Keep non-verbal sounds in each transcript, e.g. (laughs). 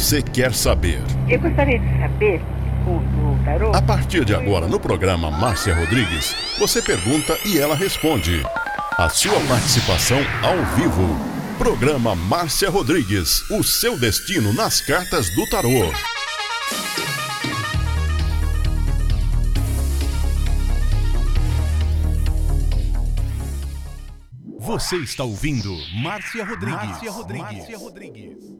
você quer saber? Eu gostaria de saber o, o tarô. A partir de agora, no programa Márcia Rodrigues, você pergunta e ela responde. A sua participação ao vivo. Programa Márcia Rodrigues, o seu destino nas cartas do tarô. Você está ouvindo Márcia Rodrigues. Márcia Rodrigues. Márcia Rodrigues.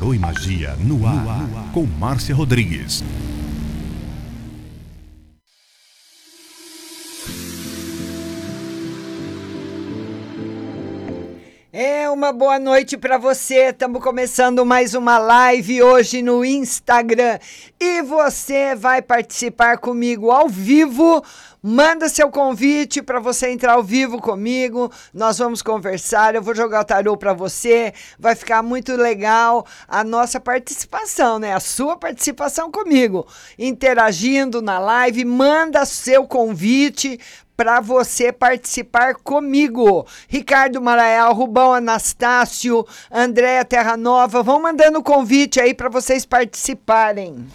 Tarô e Magia no ar, com Márcia Rodrigues. É uma boa noite para você. Estamos começando mais uma live hoje no Instagram e você vai participar comigo ao vivo. Manda seu convite para você entrar ao vivo comigo. Nós vamos conversar. Eu vou jogar o tarô para você. Vai ficar muito legal a nossa participação, né? A sua participação comigo, interagindo na live. Manda seu convite para você participar comigo. Ricardo Maraial, Rubão Anastácio, Andréa Terra Nova, vão mandando convite aí para vocês participarem.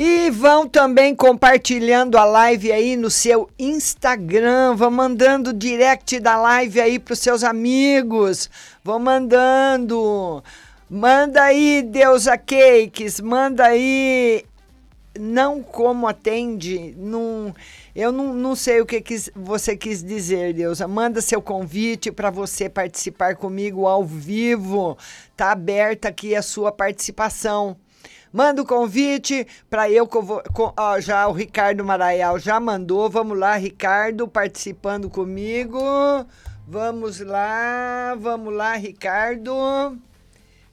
E vão também compartilhando a live aí no seu Instagram, vão mandando direct da live aí para os seus amigos, vão mandando. Manda aí, Deusa Cakes, manda aí. Não como atende, não, eu não, não sei o que quis, você quis dizer, Deusa. Manda seu convite para você participar comigo ao vivo. Tá aberta aqui a sua participação. Manda o convite para eu. Já o Ricardo Maraial já mandou. Vamos lá, Ricardo, participando comigo. Vamos lá, vamos lá, Ricardo.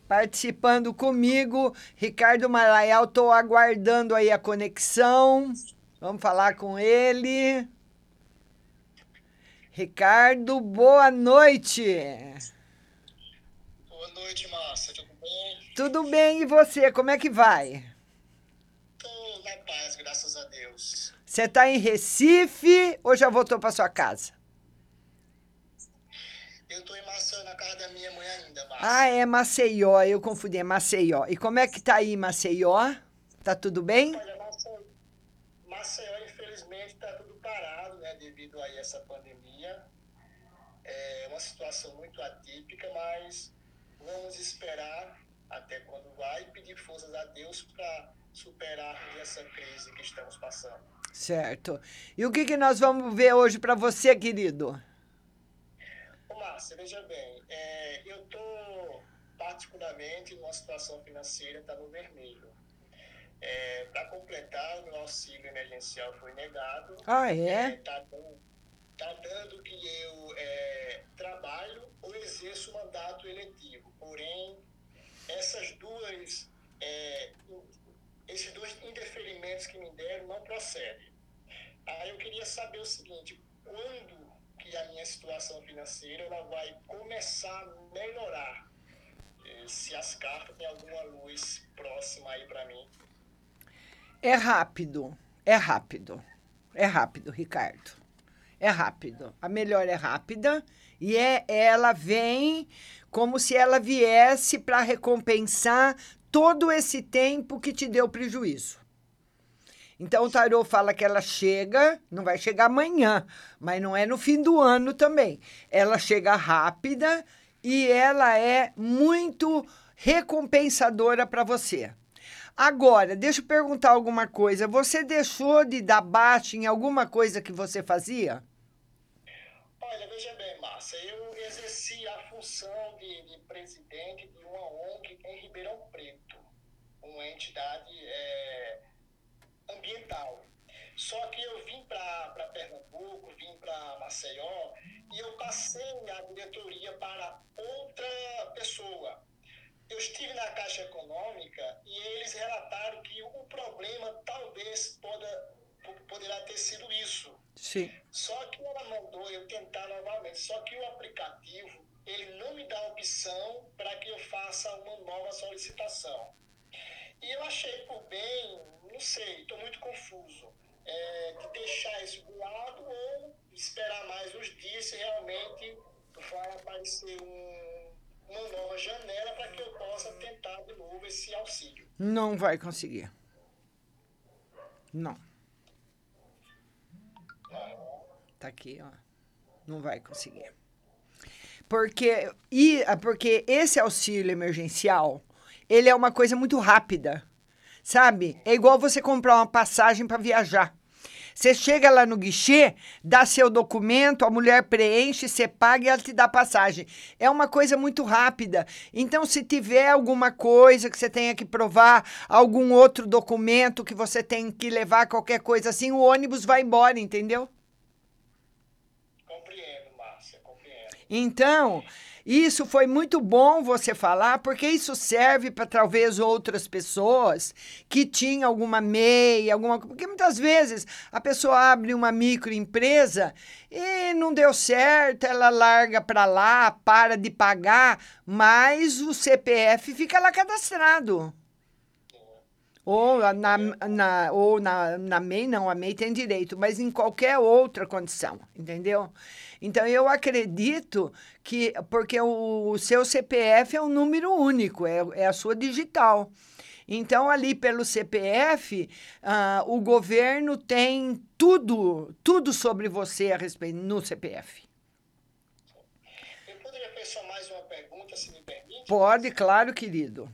Participando comigo. Ricardo Maraial, estou aguardando aí a conexão. Vamos falar com ele. Ricardo, boa noite. Noite, Márcia. Tudo bem? Tudo bem, e você? Como é que vai? Tô na paz, graças a Deus. Você tá em Recife ou já voltou para sua casa? Eu tô em Maceió. Na casa da minha mãe ainda, Márcia. Ah, é Maceió, eu confundi, é Maceió. E como é que tá aí, Maceió? Tá tudo bem? Olha, Maceió, Maceió, infelizmente, está tudo parado, né, devido a essa pandemia. É uma situação muito atípica, mas vamos esperar até quando vai e pedir forças a Deus para superarmos essa crise que estamos passando. Certo. E o que, que nós vamos ver hoje para você, querido? Ô, Márcia, veja bem, é, eu estou particularmente numa situação financeira, está no vermelho. É, para completar, o meu auxílio emergencial foi negado. Ah, é? Está tá dando que eu é, trabalho ou exerço mandato eletivo. Porém, essas duas, é, esses dois indeferimentos que me deram não procedem. Aí eu queria saber o seguinte, quando que a minha situação financeira ela vai começar a melhorar? Eh, Se as cartas têm alguma luz próxima aí para mim. É rápido, é rápido. É rápido, Ricardo. É rápido. A melhor é rápida e é ela vem como se ela viesse para recompensar todo esse tempo que te deu prejuízo. Então o tarô fala que ela chega, não vai chegar amanhã, mas não é no fim do ano também. Ela chega rápida e ela é muito recompensadora para você. Agora, deixa eu perguntar alguma coisa. Você deixou de dar baixa em alguma coisa que você fazia? Olha, veja bem, Márcia, eu exerci a função de, de presidente de uma ONG em Ribeirão Preto, uma entidade é, ambiental. Só que eu vim para Pernambuco, vim para Maceió e eu passei a diretoria para outra pessoa. Eu estive na Caixa Econômica e eles relataram que o problema talvez poda, poderá ter sido isso. Sim. Só que ela mandou eu tentar novamente. Só que o aplicativo ele não me dá opção para que eu faça uma nova solicitação. E eu achei por bem, não sei, estou muito confuso, é, de deixar isso do lado ou esperar mais uns dias se realmente vai aparecer um, uma nova janela para que eu possa tentar de novo esse auxílio. Não vai conseguir. Não. Tá aqui, ó. Não vai conseguir. Porque, e, porque esse auxílio emergencial, ele é uma coisa muito rápida, sabe? É igual você comprar uma passagem para viajar. Você chega lá no guichê, dá seu documento, a mulher preenche, você paga e ela te dá passagem. É uma coisa muito rápida. Então, se tiver alguma coisa que você tenha que provar, algum outro documento que você tem que levar, qualquer coisa assim, o ônibus vai embora, entendeu? Compreendo, Márcia, compreendo. Então, isso foi muito bom você falar, porque isso serve para talvez outras pessoas que tinham alguma MEI, alguma porque muitas vezes a pessoa abre uma microempresa e não deu certo, ela larga para lá, para de pagar, mas o CPF fica lá cadastrado. Ou na, na, ou na, na MEI, não, a MEI tem direito, mas em qualquer outra condição, entendeu? Então, eu acredito que, porque o, o seu CPF é um número único, é, é a sua digital. Então, ali pelo CPF, ah, o governo tem tudo, tudo sobre você a respeito no CPF. Eu poderia só mais uma pergunta, se me permite? Pode, claro, querido.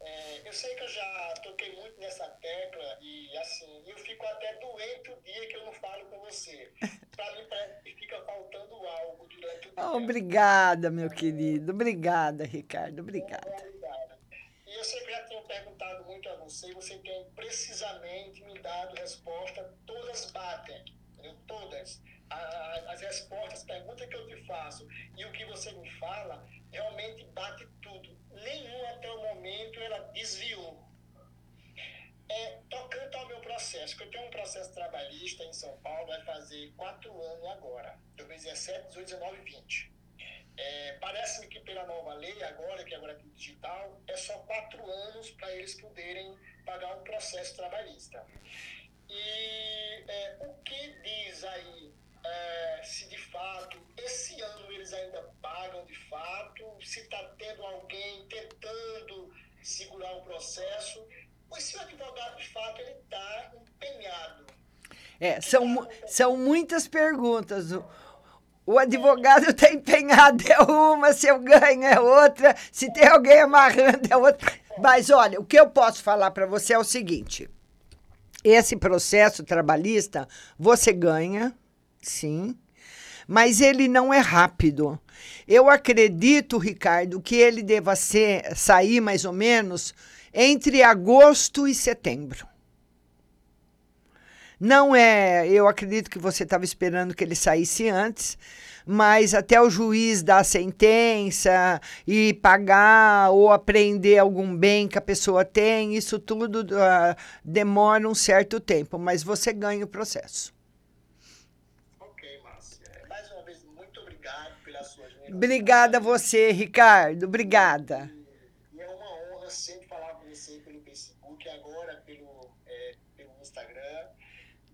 É, eu sei que eu já toquei muito nessa tecla e assim, eu fico até doente o dia que eu não falo com você. Para que fica faltando algo durante o dia. Obrigada, meu querido. Obrigada, Ricardo. Obrigada. E eu sempre já tenho perguntado muito a você, e você tem precisamente me dado resposta, todas batem, entendeu? todas. As respostas, as perguntas que eu te faço e o que você me fala, realmente bate tudo. Nenhum até o momento ela desviou. É, tocando ao meu processo, que eu tenho um processo trabalhista em São Paulo, vai fazer quatro anos agora, 2017, 18, 19 e 20. É, Parece-me que pela nova lei, agora, que agora é tudo digital, é só quatro anos para eles poderem pagar um processo trabalhista. E é, o que diz aí é, se de fato esse ano eles ainda pagam de fato, se está tendo alguém tentando segurar o processo, ou se o advogado de fato ele está empenhado. É, são, são muitas perguntas. O, o advogado está empenhado é uma, se eu ganho é outra, se tem alguém amarrando é outra. Mas olha, o que eu posso falar para você é o seguinte: esse processo trabalhista você ganha, sim, mas ele não é rápido. Eu acredito, Ricardo, que ele deva ser, sair mais ou menos entre agosto e setembro. Não é, eu acredito que você estava esperando que ele saísse antes, mas até o juiz dar a sentença e pagar ou apreender algum bem que a pessoa tem, isso tudo ah, demora um certo tempo, mas você ganha o processo. Ok, Márcia. Mais uma vez, muito obrigado pela sua generosidade. Obrigada a você, Ricardo. Obrigada. E é uma honra sempre falar com você pelo Facebook, agora pelo, é, pelo Instagram.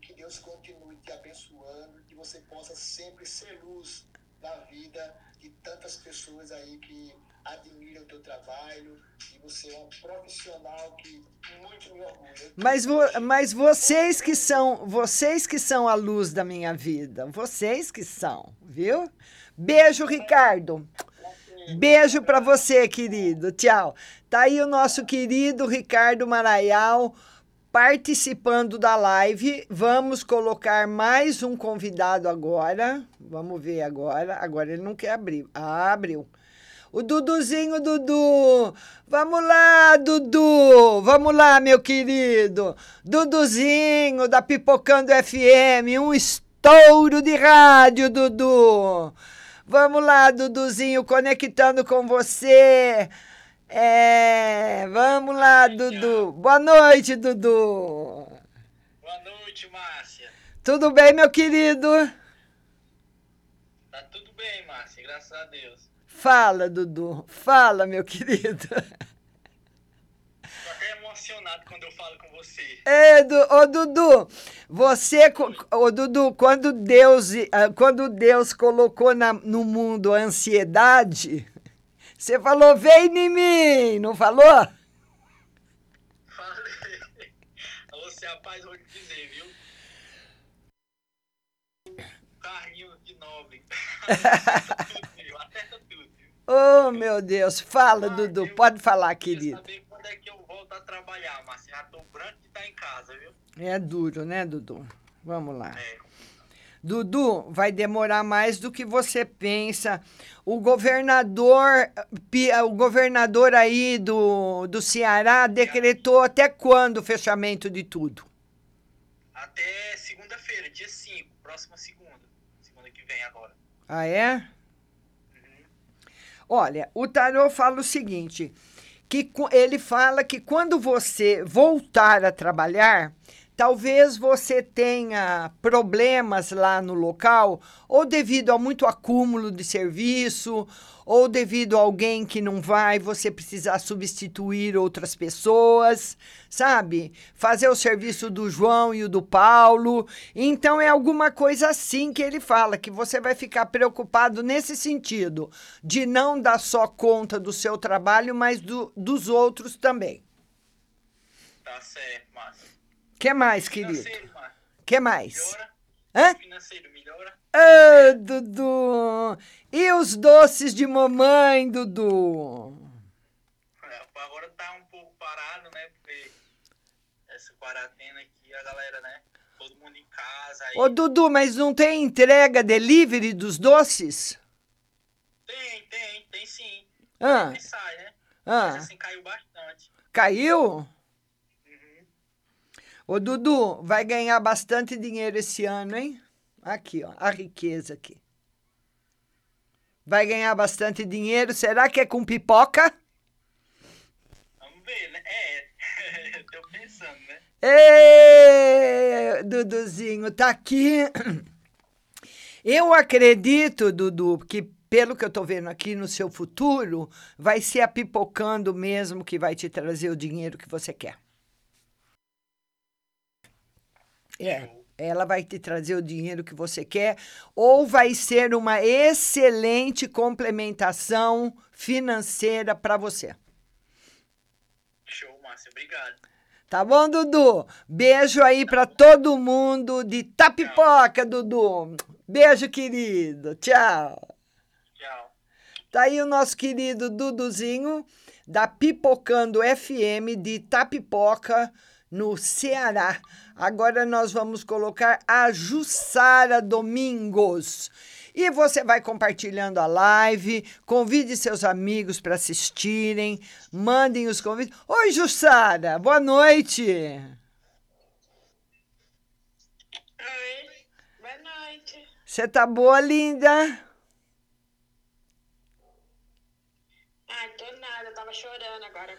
Que Deus continue te abençoando, que você possa sempre ser luz na vida de tantas pessoas aí que admiram o teu trabalho. E você é um profissional que muito me orgulha. Mas, vo- mas vocês que são, vocês que são a luz da minha vida, vocês que são, viu? Beijo, Ricardo. Beijo para você, querido. Tchau. Tá aí o nosso querido Ricardo Maraial participando da live. Vamos colocar mais um convidado agora. Vamos ver agora. Agora ele não quer abrir. Ah, abriu. O Duduzinho, Dudu. Vamos lá, Dudu. Vamos lá, meu querido. Duduzinho da Pipocando FM. Um estouro de rádio, Dudu. Vamos lá, Duduzinho, conectando com você. É, vamos lá, Dudu. Boa noite, Dudu. Boa noite, Márcia. Tudo bem, meu querido? Tá tudo bem, Márcia, graças a Deus. Fala, Dudu. Fala, meu querido. Tô até emocionado quando eu falo com você. É, du, ô Dudu, você, ô Dudu, quando Deus, ah, quando Deus colocou na- no mundo a ansiedade, você falou, vem em mim, não falou? Falei. Você, rapaz, vou te dizer, viu? Carrinho de nobre. (laughs) Acerta tudo, viu? Oh, meu Deus, fala, Ah, Dudu, eu pode falar, querido. saber quando é que eu volto a trabalhar, Márcia. Já tô branco de estar em casa, viu? É duro, né, Dudu? Vamos lá. É. Dudu, vai demorar mais do que você pensa. O governador, o governador aí do, do Ceará decretou até quando o fechamento de tudo? Até segunda-feira, dia 5, próxima segunda. Segunda que vem agora. Ah, é? Olha, o tarô fala o seguinte, que ele fala que quando você voltar a trabalhar, talvez você tenha problemas lá no local, ou devido a muito acúmulo de serviço, ou devido a alguém que não vai, você precisar substituir outras pessoas, sabe? Fazer o serviço do João e o do Paulo. Então é alguma coisa assim que ele fala, que você vai ficar preocupado nesse sentido, de não dar só conta do seu trabalho, mas do, dos outros também. Tá certo. Que mais, querido? Financeiro, que mais? Melhora? Hã? Financeiro, melhora? Ah, Dudu! E os doces de mamãe, Dudu? É, Agora tá um pouco parado, né? Porque essa quarentena aqui, a galera, né? Todo mundo em casa. Aí Ô, Dudu, mas não tem entrega delivery dos doces? Tem, tem, tem sim. Ah, E sai, né? ah, Mas assim, caiu bastante. caiu? Ô, Dudu, vai ganhar bastante dinheiro esse ano, hein? Aqui, ó, a riqueza aqui. Vai ganhar bastante dinheiro. Será que é com pipoca? Vamos ver, né? É, (laughs) tô pensando, né? Ê, Duduzinho, tá aqui. Eu acredito, Dudu, que pelo que eu tô vendo aqui no seu futuro, vai ser a pipocando mesmo que vai te trazer o dinheiro que você quer. É, Ela vai te trazer o dinheiro que você quer ou vai ser uma excelente complementação financeira para você. Show, Márcia. Obrigado. Tá bom, Dudu? Beijo aí para todo mundo de Tapipoca, Dudu. Beijo, querido. Tchau. Tchau. Tá aí o nosso querido Duduzinho da Pipocando FM de Tapipoca, no Ceará. Agora nós vamos colocar a Jussara Domingos. E você vai compartilhando a live, convide seus amigos para assistirem, mandem os convites. Oi, Jussara, boa noite. Oi, boa noite. Você tá boa, linda? Ai, tô nada, eu tava chorando agora.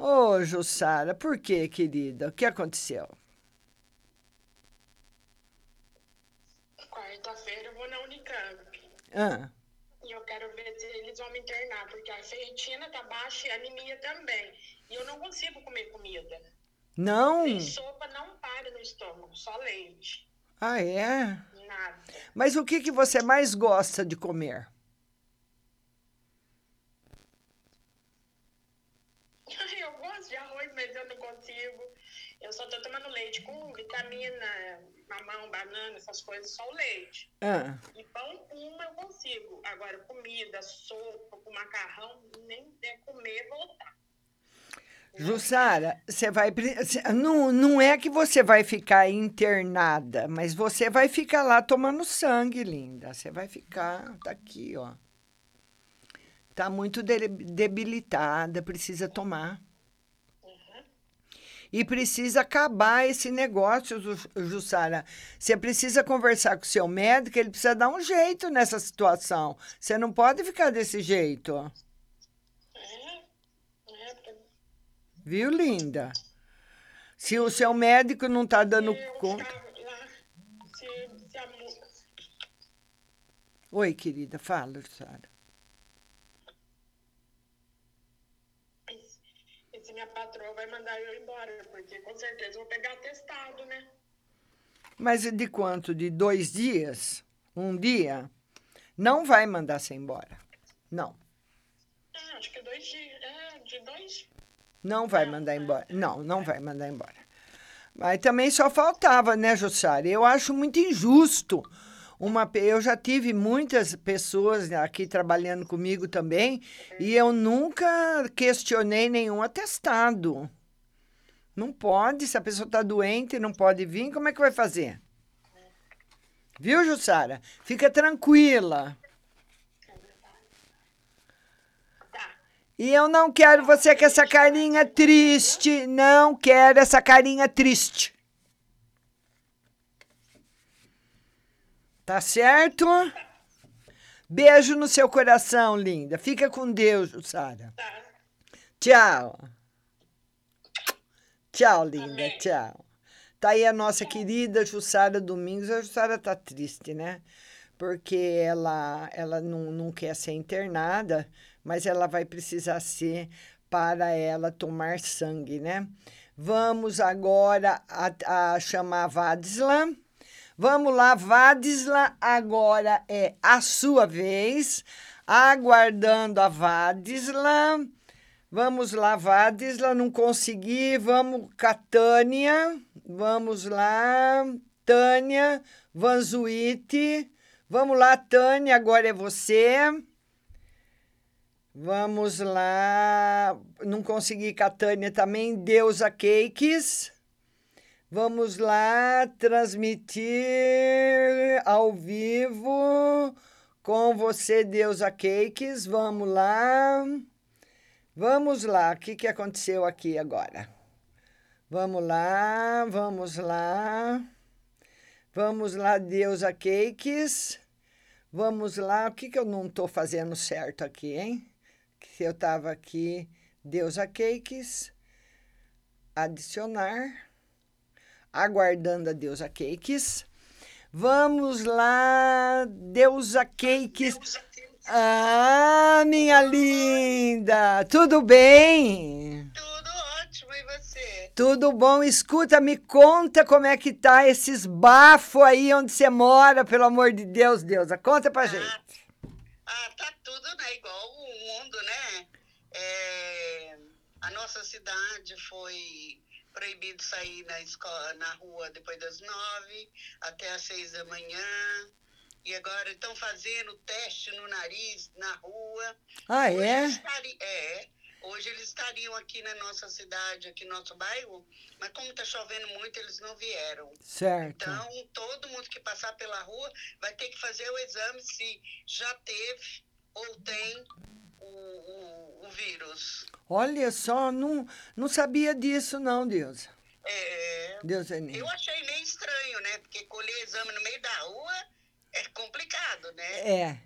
Ô, Jussara, por que, querida? O que aconteceu? Quarta-feira eu vou na Unicamp. Ah, E eu quero ver se eles vão me internar, porque a ferritina tá baixa e a anemia também. E eu não consigo comer comida. não? Nem sopa não para no estômago, só leite. Ah, é? Nada. Mas o que, que você mais gosta de comer? Eu gosto de arroz, mas eu não consigo. Eu só tô tomando leite com vitamina, mamão, banana, essas coisas, só o leite. Ah, E pão, uma eu consigo. Agora, comida, sopa, com macarrão, nem é comer voltar. Jussara, você vai. Não, não é que você vai ficar internada, mas você vai ficar lá tomando sangue, linda. Você vai ficar. Tá aqui, ó. Tá muito de- debilitada, precisa tomar. E precisa acabar esse negócio, Ju- Jussara. Você precisa conversar com o seu médico, ele precisa dar um jeito nessa situação. Você não pode ficar desse jeito. Viu, linda? Se o seu médico não tá dando conta. Oi, querida, fala, Sara. e se minha patroa vai mandar eu embora, porque com certeza eu vou pegar atestado, né? Mas de quanto? De dois dias? Um dia? Não vai mandar você embora. Não. Ah, acho que dois dias. É, de dois. Não vai mandar embora. Não, não vai mandar embora. Mas também só faltava, né, Jussara? Eu acho muito injusto. Uma, eu já tive muitas pessoas aqui trabalhando comigo também e eu nunca questionei nenhum atestado. Não pode, se a pessoa está doente não pode vir, como é que vai fazer? Viu, Jussara? Fica tranquila. E eu não quero você com essa carinha triste. Não quero essa carinha triste. Tá certo? Beijo no seu coração, linda. Fica com Deus, Sara. Tchau. Tchau, linda. Tchau. Tá aí a nossa querida Jussara Domingos. A Jussara tá triste, né? Porque ela, ela não, não quer ser internada, mas ela vai precisar ser para ela tomar sangue, né? Vamos agora a, a chamar a Vadisla. Vamos lá, Vadisla, agora é a sua vez. Aguardando a Vadisla. Vamos lá, Vadisla, não consegui. Vamos, Catânia. Vamos lá, Tânia, Vanzuíte. Vamos lá, Tânia, agora é você. Vamos lá. Não consegui com a Tânia também. Deusa Cakes. Vamos lá transmitir ao vivo com você, Deusa Cakes. Vamos lá. Vamos lá. O que, que aconteceu aqui agora? Vamos lá, vamos lá. Vamos lá, Deusa Cakes. Vamos lá. O que, que eu não estou fazendo certo aqui, hein? Se eu estava aqui, Deusa Cakes. Adicionar. Aguardando a Deusa Cakes. Vamos lá, Deusa Cakes. Ah, minha linda! Tudo bem? Tudo ótimo, e você? Tudo bom? Escuta, me conta como é que tá esses bafos aí onde você mora, pelo amor de Deus, Deusa. Conta pra gente. Ah, tá tudo né, igual o mundo, né? É, a nossa cidade foi proibido sair na escola, na rua depois das nove até às seis da manhã. E agora estão fazendo teste no nariz na rua. Ah, Hoje é? estari- é. Hoje eles estariam aqui na nossa cidade, aqui no nosso bairro, mas como está chovendo muito, eles não vieram. Certo. Então, todo mundo que passar pela rua vai ter que fazer o exame se já teve ou tem o, o vírus. Olha só, não, não sabia disso não, Deus. É, Deus é eu achei meio estranho, né? Porque colher exame no meio da rua é complicado, né? É.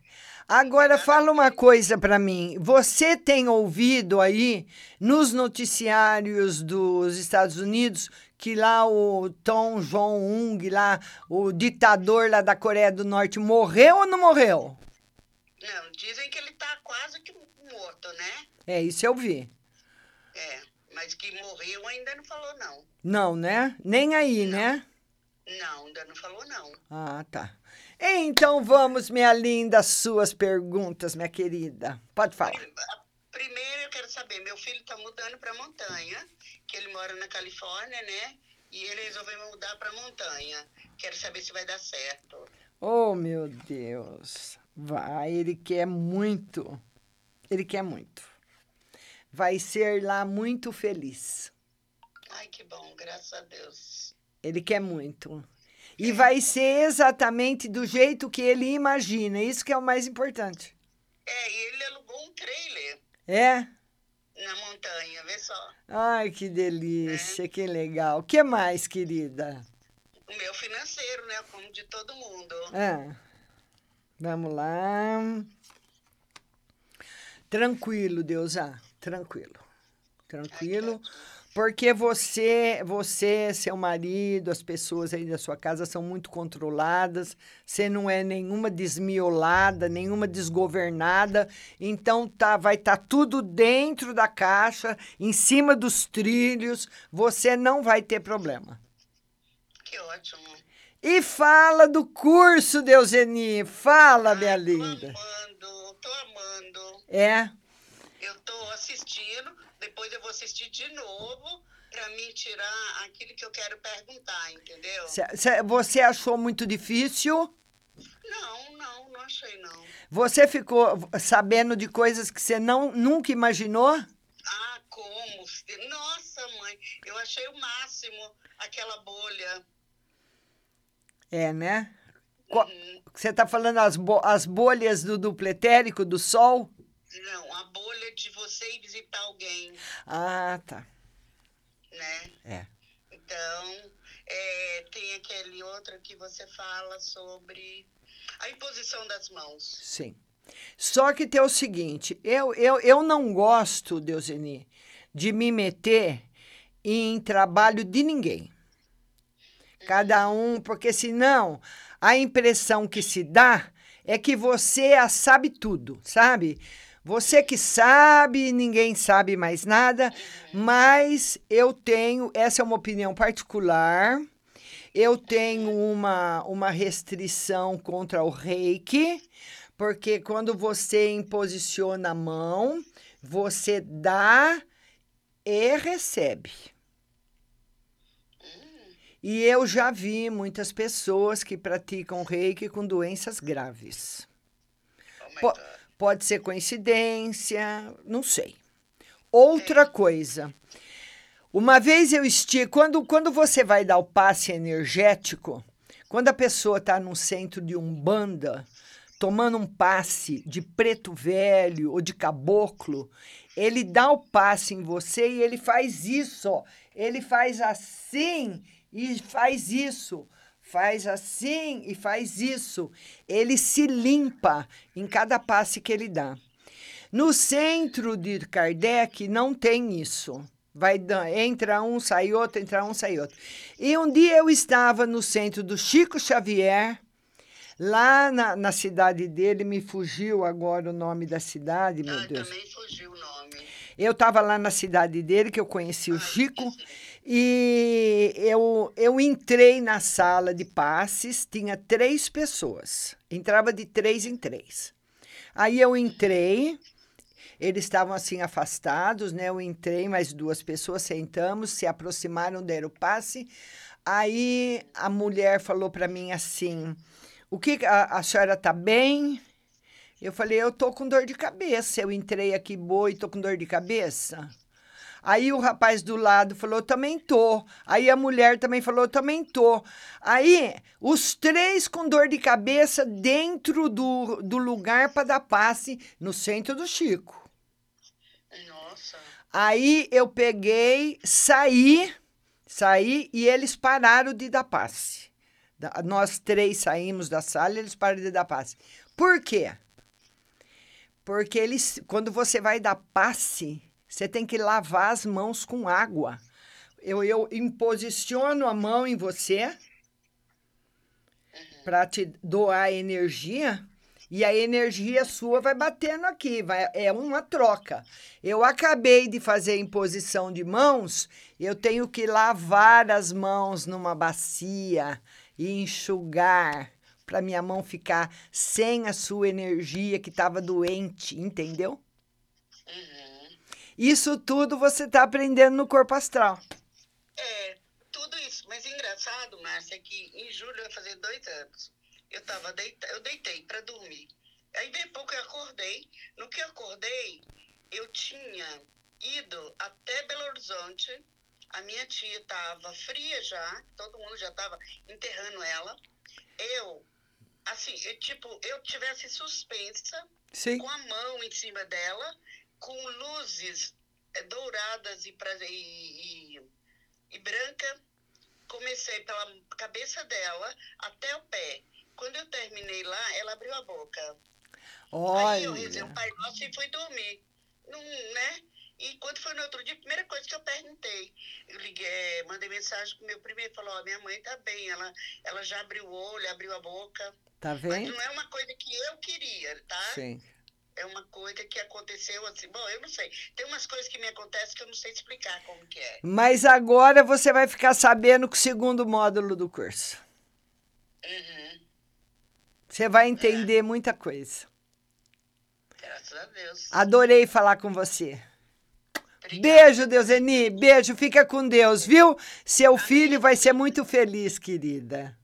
Agora fala uma coisa pra mim. Você tem ouvido aí nos noticiários dos Estados Unidos que lá o Tom Jong-un, lá o ditador lá da Coreia do Norte morreu ou não morreu? Não, dizem que ele tá quase que morto, né? É, isso eu vi. É, mas que morreu ainda não falou, não. Não, né? Nem aí, né? Não, ainda não falou, não. Ah, tá. Então vamos, minha linda, suas perguntas, minha querida. Pode falar. Primeiro eu quero saber, meu filho tá mudando pra montanha, que ele mora na Califórnia, né? E ele resolveu mudar pra montanha. Quero saber se vai dar certo. Oh, meu Deus. Vai, ele quer muito. Ele quer muito. Vai ser lá muito feliz. Ai, que bom, graças a Deus. Ele quer muito. E vai ser exatamente do jeito que ele imagina. Isso que é o mais importante. É, e ele alugou um trailer É? na montanha, vê só. Ai, que delícia, que legal. O que mais, querida? O meu financeiro, né? Como de todo mundo. Ah, vamos lá. Tranquilo, Deusa, tranquilo. Tranquilo. Porque você, você, seu marido, as pessoas aí da sua casa são muito controladas. Você não é nenhuma desmiolada, nenhuma desgovernada. Então tá, vai estar tudo dentro da caixa, em cima dos trilhos. Você não vai ter problema. Que ótimo. E fala do curso, Deuseni. Fala, minha linda. Amando, tô amando. É? Tô assistindo, depois eu vou assistir de novo pra mim tirar aquilo que eu quero perguntar, entendeu? Cê- cê- Você achou muito difícil? Não, não, não achei não. Você ficou sabendo de coisas que você não, nunca imaginou? Ah, como? Nossa, mãe, eu achei o máximo aquela bolha. É, né? Co- Você está falando as, bo- as bolhas do duplo etérico, do Sol? Não, a bolha de você ir visitar alguém, Ah, tá. né? É. Então, é, tem aquele outro que você fala sobre a imposição das mãos. Sim. Só que tem o seguinte, eu, eu, eu não gosto, Deuseni, de me meter em trabalho de ninguém. Cada um, porque senão a impressão que se dá é que você sabe tudo, sabe? Você que sabe, ninguém sabe mais nada, mas eu tenho, essa é uma opinião particular, eu tenho uma, uma restrição contra o reiki, porque quando você imposiciona a mão, você dá e recebe. E eu já vi muitas pessoas que praticam reiki com doenças graves. Po- pode ser coincidência, não sei. Outra coisa. Uma vez eu estive. Quando, quando você vai dar o passe energético, quando a pessoa está no centro de umbanda, tomando um passe de preto velho ou de caboclo, ele dá o passe em você e ele faz isso, ó. Ele faz assim e faz isso. Faz assim e faz isso. Ele se limpa em cada passe que ele dá. No centro de Kardec não tem isso. Vai entra um, sai outro, entra um, sai outro. E um dia eu estava no centro do Chico Xavier, lá na, na cidade dele, me fugiu agora o nome da cidade, meu Deus. Também fugiu o nome. Eu estava lá na cidade dele, que eu conheci o Chico, E eu, eu entrei na sala de passes, tinha três pessoas. Entrava de três em três. Aí eu entrei, eles estavam assim afastados, né? Eu entrei, mais duas pessoas sentamos, se aproximaram, deram passe. Aí a mulher falou para mim assim: O que a, a senhora tá bem? Eu falei: Eu tô com dor de cabeça. Eu entrei aqui boa e tô com dor de cabeça. Aí o rapaz do lado falou, também tô. Aí a mulher também falou, também tô. Aí os três com dor de cabeça dentro do, do lugar para dar passe no centro do Chico. Nossa. Aí eu peguei, saí, saí e eles pararam de dar passe. Nós três saímos da sala e eles pararam de dar passe. Por quê? Porque eles, quando você vai dar passe, você tem que lavar as mãos com água. Eu, eu imposiciono a mão em você para te doar energia e a energia sua vai batendo aqui, vai, é uma troca. Eu acabei de fazer a imposição de mãos, eu tenho que lavar as mãos numa bacia e enxugar para minha mão ficar sem a sua energia que estava doente, entendeu? Isso tudo você está aprendendo no corpo astral. É, tudo isso. Mas engraçado, Márcia, é que em julho vai fazer dois anos. Eu tava deita, eu deitei para dormir. Aí bem pouco eu acordei. No que eu acordei, eu tinha ido até Belo Horizonte. A minha tia estava fria já, todo mundo já estava enterrando ela. Eu, assim, eu, tipo, eu tivesse suspensa, Sim. com a mão em cima dela, com luzes eh, douradas e, pra- e, e, e branca. Comecei pela cabeça dela até o pé. Quando eu terminei lá, ela abriu a boca. Aí eu rezei Olha. o Pai Nosso e fui dormir. Não, né? E quando foi no outro dia, a primeira coisa que eu perguntei, eu liguei, eh, mandei mensagem pro meu primeiro, falou, ó, minha mãe tá bem, ela, ela já abriu o olho, abriu a boca. Tá Mas vendo? não é uma coisa que eu queria, tá? Sim. É uma coisa que aconteceu assim. Bom, eu não sei. Tem umas coisas que me acontecem que eu não sei explicar como que é. Mas agora você vai ficar sabendo com o segundo módulo do curso. Uhum. Você vai entender muita coisa. Graças a Deus. Adorei falar com você. Beijo, Deuseni. Beijo, fica com Deus, viu? Seu filho vai ser muito feliz, querida.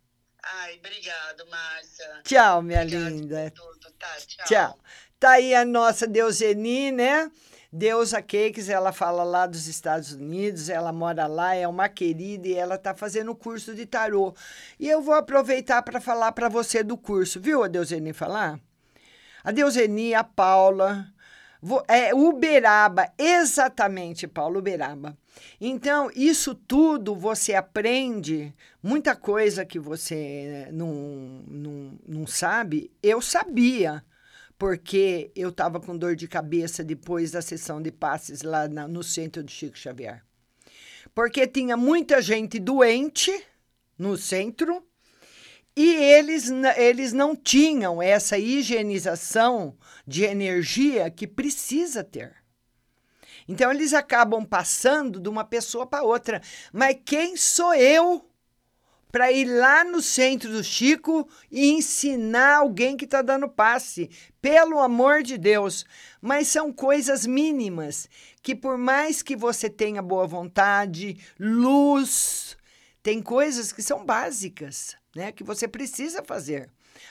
Ai, obrigado, Márcia. Tchau, minha linda. Tudo, tá? Tchau. Tchau. Tá aí a nossa Deuseni, né? Deusa Cakes, ela fala lá dos Estados Unidos, ela mora lá, é uma querida e ela tá fazendo o curso de tarô. E eu vou aproveitar para falar para você do curso, viu, a Deuseni falar? A Deuseni, a Paula, é Uberaba, exatamente, Paula Uberaba. Então, isso tudo você aprende, muita coisa que você não, não, não sabe, eu sabia, porque eu estava com dor de cabeça depois da sessão de passes lá na- no centro do Chico Xavier. Porque tinha muita gente doente no centro e eles, eles não tinham essa higienização de energia que precisa ter. Então, eles acabam passando de uma pessoa para outra. Mas quem sou eu para ir lá no centro do Chico e ensinar alguém que está dando passe? Pelo amor de Deus. Mas são coisas mínimas que, por mais que você tenha boa vontade, luz, tem coisas que são básicas, né? Que você precisa fazer.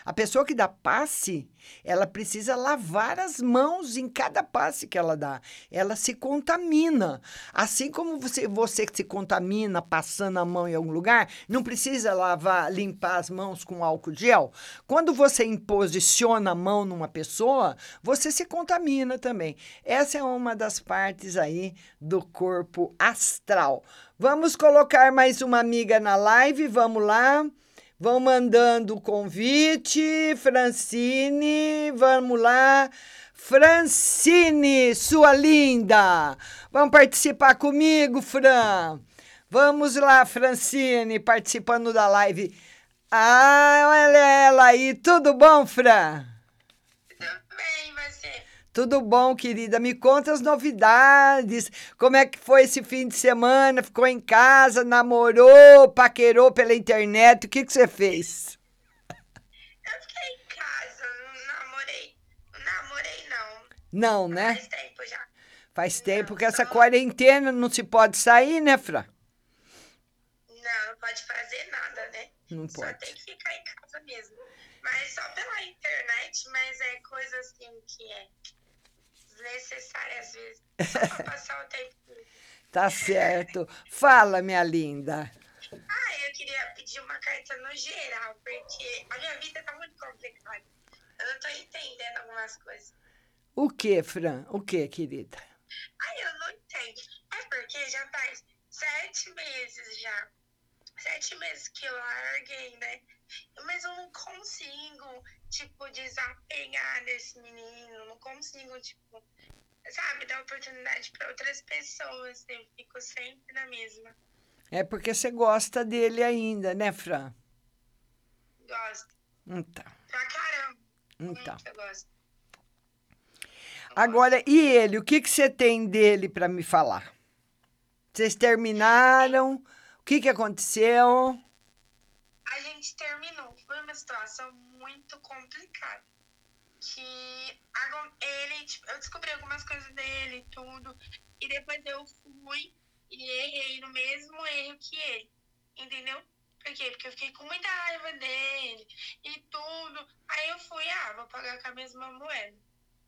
A pessoa que dá passe, ela precisa lavar as mãos em cada passe que ela dá. Ela se contamina. Assim como você, você que se contamina passando a mão em algum lugar, não precisa lavar, limpar as mãos com álcool gel. Quando você imposiciona a mão numa pessoa, você se contamina também. Essa é uma das partes aí do corpo astral. Vamos colocar mais uma amiga na live, vamos lá. Vão mandando o convite. Francine, vamos lá. Francine, sua linda. Vamos participar comigo, Fran. Vamos lá, Francine, participando da live. Ah, olha ela aí. Tudo bom, Fran? Tudo bom, querida? Me conta as novidades. Como é que foi esse fim de semana? Ficou em casa, namorou, paquerou pela internet? O que, que você fez? Eu fiquei em casa, não namorei. Não namorei, não. Não, né? Faz tempo já. Faz tempo que essa quarentena não se pode sair, né, Fran? Não, não pode fazer nada, né? Não Só pode. tem que ficar em casa mesmo. Mas só pela internet, mas é coisa assim que é desnecessária às vezes. (laughs) Só pra passar o tempo. Tá certo. Fala, minha linda. Ah, eu queria pedir uma carta no geral, porque a minha vida tá muito complicada. Eu não tô entendendo algumas coisas. O que, Fran? O que, querida? Ai, eu não entendo. É porque já faz sete meses já. Sete meses que eu larguei, né? Mas eu não consigo, tipo, desapegar desse menino. Não consigo, tipo, sabe, dar oportunidade para outras pessoas. Eu fico sempre na mesma. É porque você gosta dele ainda, né, Fran? Gosto. Então. Pra caramba. Então. Muito eu gosto. Agora, e ele? O que, que você tem dele para me falar? Vocês terminaram? O que, que aconteceu? A gente terminou. Foi uma situação muito complicada. Que ele, tipo, eu descobri algumas coisas dele e tudo. E depois eu fui e errei no mesmo erro que ele. Entendeu? Por quê? Porque eu fiquei com muita raiva dele e tudo. Aí eu fui, ah, vou pagar com a mesma moeda.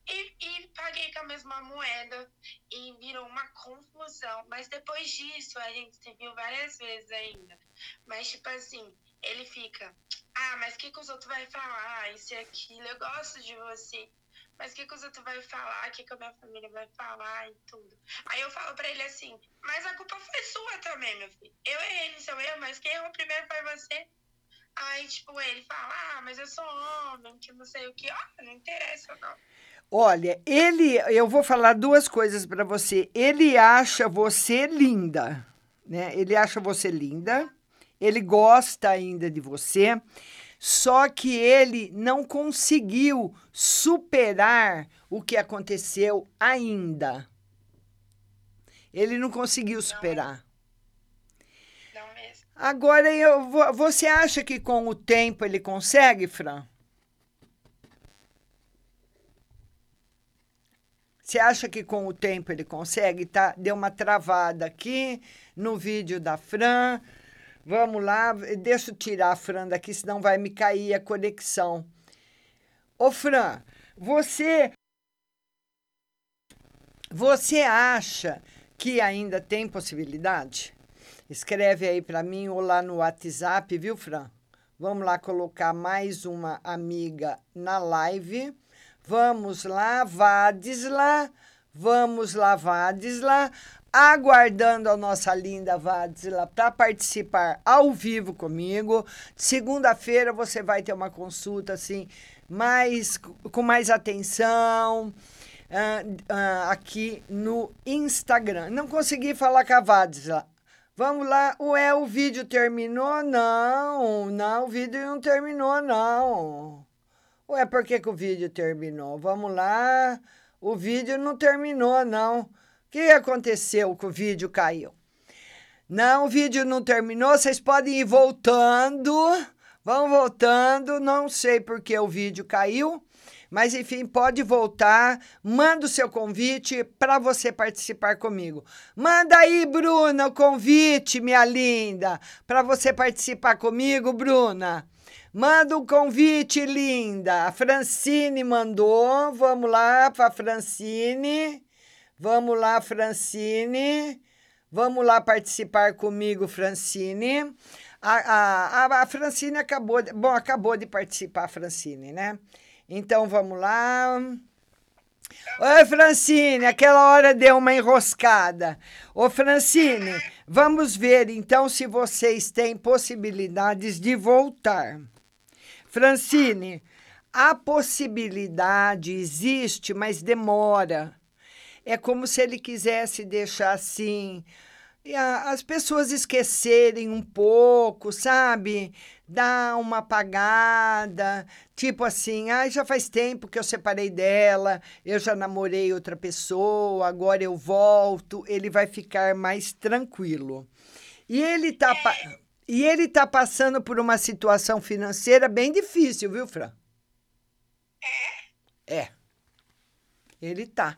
E, e paguei com a mesma moeda e virou uma confusão. Mas depois disso, a gente se viu várias vezes ainda. Mas, tipo assim, ele fica, ah, mas o que, que os outros vão falar? Isso e aquilo, eu gosto de você. Mas o que, que os outros vão falar? O que, que a minha família vai falar e tudo? Aí eu falo pra ele assim, mas a culpa foi sua também, meu filho. Eu errei no seu erro, mas quem errou primeiro foi você. Aí, tipo, ele fala, ah, mas eu sou homem, que não sei o que. Ó, não interessa, não. Olha, ele, eu vou falar duas coisas para você. Ele acha você linda, né? Ele acha você linda. Ele gosta ainda de você. Só que ele não conseguiu superar o que aconteceu ainda. Ele não conseguiu superar. Não mesmo. Agora, eu, vo- você acha que com o tempo ele consegue, Fran? Você acha que com o tempo ele consegue? Tá? Deu uma travada aqui no vídeo da Fran. Vamos lá, deixa eu tirar a Fran daqui, senão vai me cair a conexão. Ô, Fran, você. Você acha que ainda tem possibilidade? Escreve aí para mim ou lá no WhatsApp, viu, Fran? Vamos lá colocar mais uma amiga na live. Vamos lá, Vadisla. Vamos lá, Vadisla. Aguardando a nossa linda Vadisla para participar ao vivo comigo. Segunda-feira você vai ter uma consulta assim, mais com mais atenção. ah, ah, aqui no Instagram. Não consegui falar com a Vadisla. Vamos lá. Ué, o vídeo terminou? Não, não, o vídeo não terminou, não. Ué, por que, que o vídeo terminou? Vamos lá. O vídeo não terminou, não. O que aconteceu que o vídeo caiu? Não, o vídeo não terminou. Vocês podem ir voltando. Vão voltando. Não sei por que o vídeo caiu. Mas enfim, pode voltar. Manda o seu convite para você participar comigo. Manda aí, Bruna, o convite, minha linda, para você participar comigo, Bruna. Manda um convite, linda. A Francine mandou. Vamos lá para Francine. Vamos lá, Francine. Vamos lá participar comigo, Francine. A, a, a, Francine acabou de, bom, acabou de participar, Francine, né? Então vamos lá. Oi, Francine, aquela hora deu uma enroscada. Ô, Francine, vamos ver então se vocês têm possibilidades de voltar. Francine, a possibilidade existe, mas demora. É como se ele quisesse deixar assim, e as pessoas esquecerem um pouco, sabe? Dar uma apagada, tipo assim, ah, já faz tempo que eu separei dela, eu já namorei outra pessoa, agora eu volto, ele vai ficar mais tranquilo. E ele tá, pa- e ele tá passando por uma situação financeira bem difícil, viu, Fran? É. Ele tá.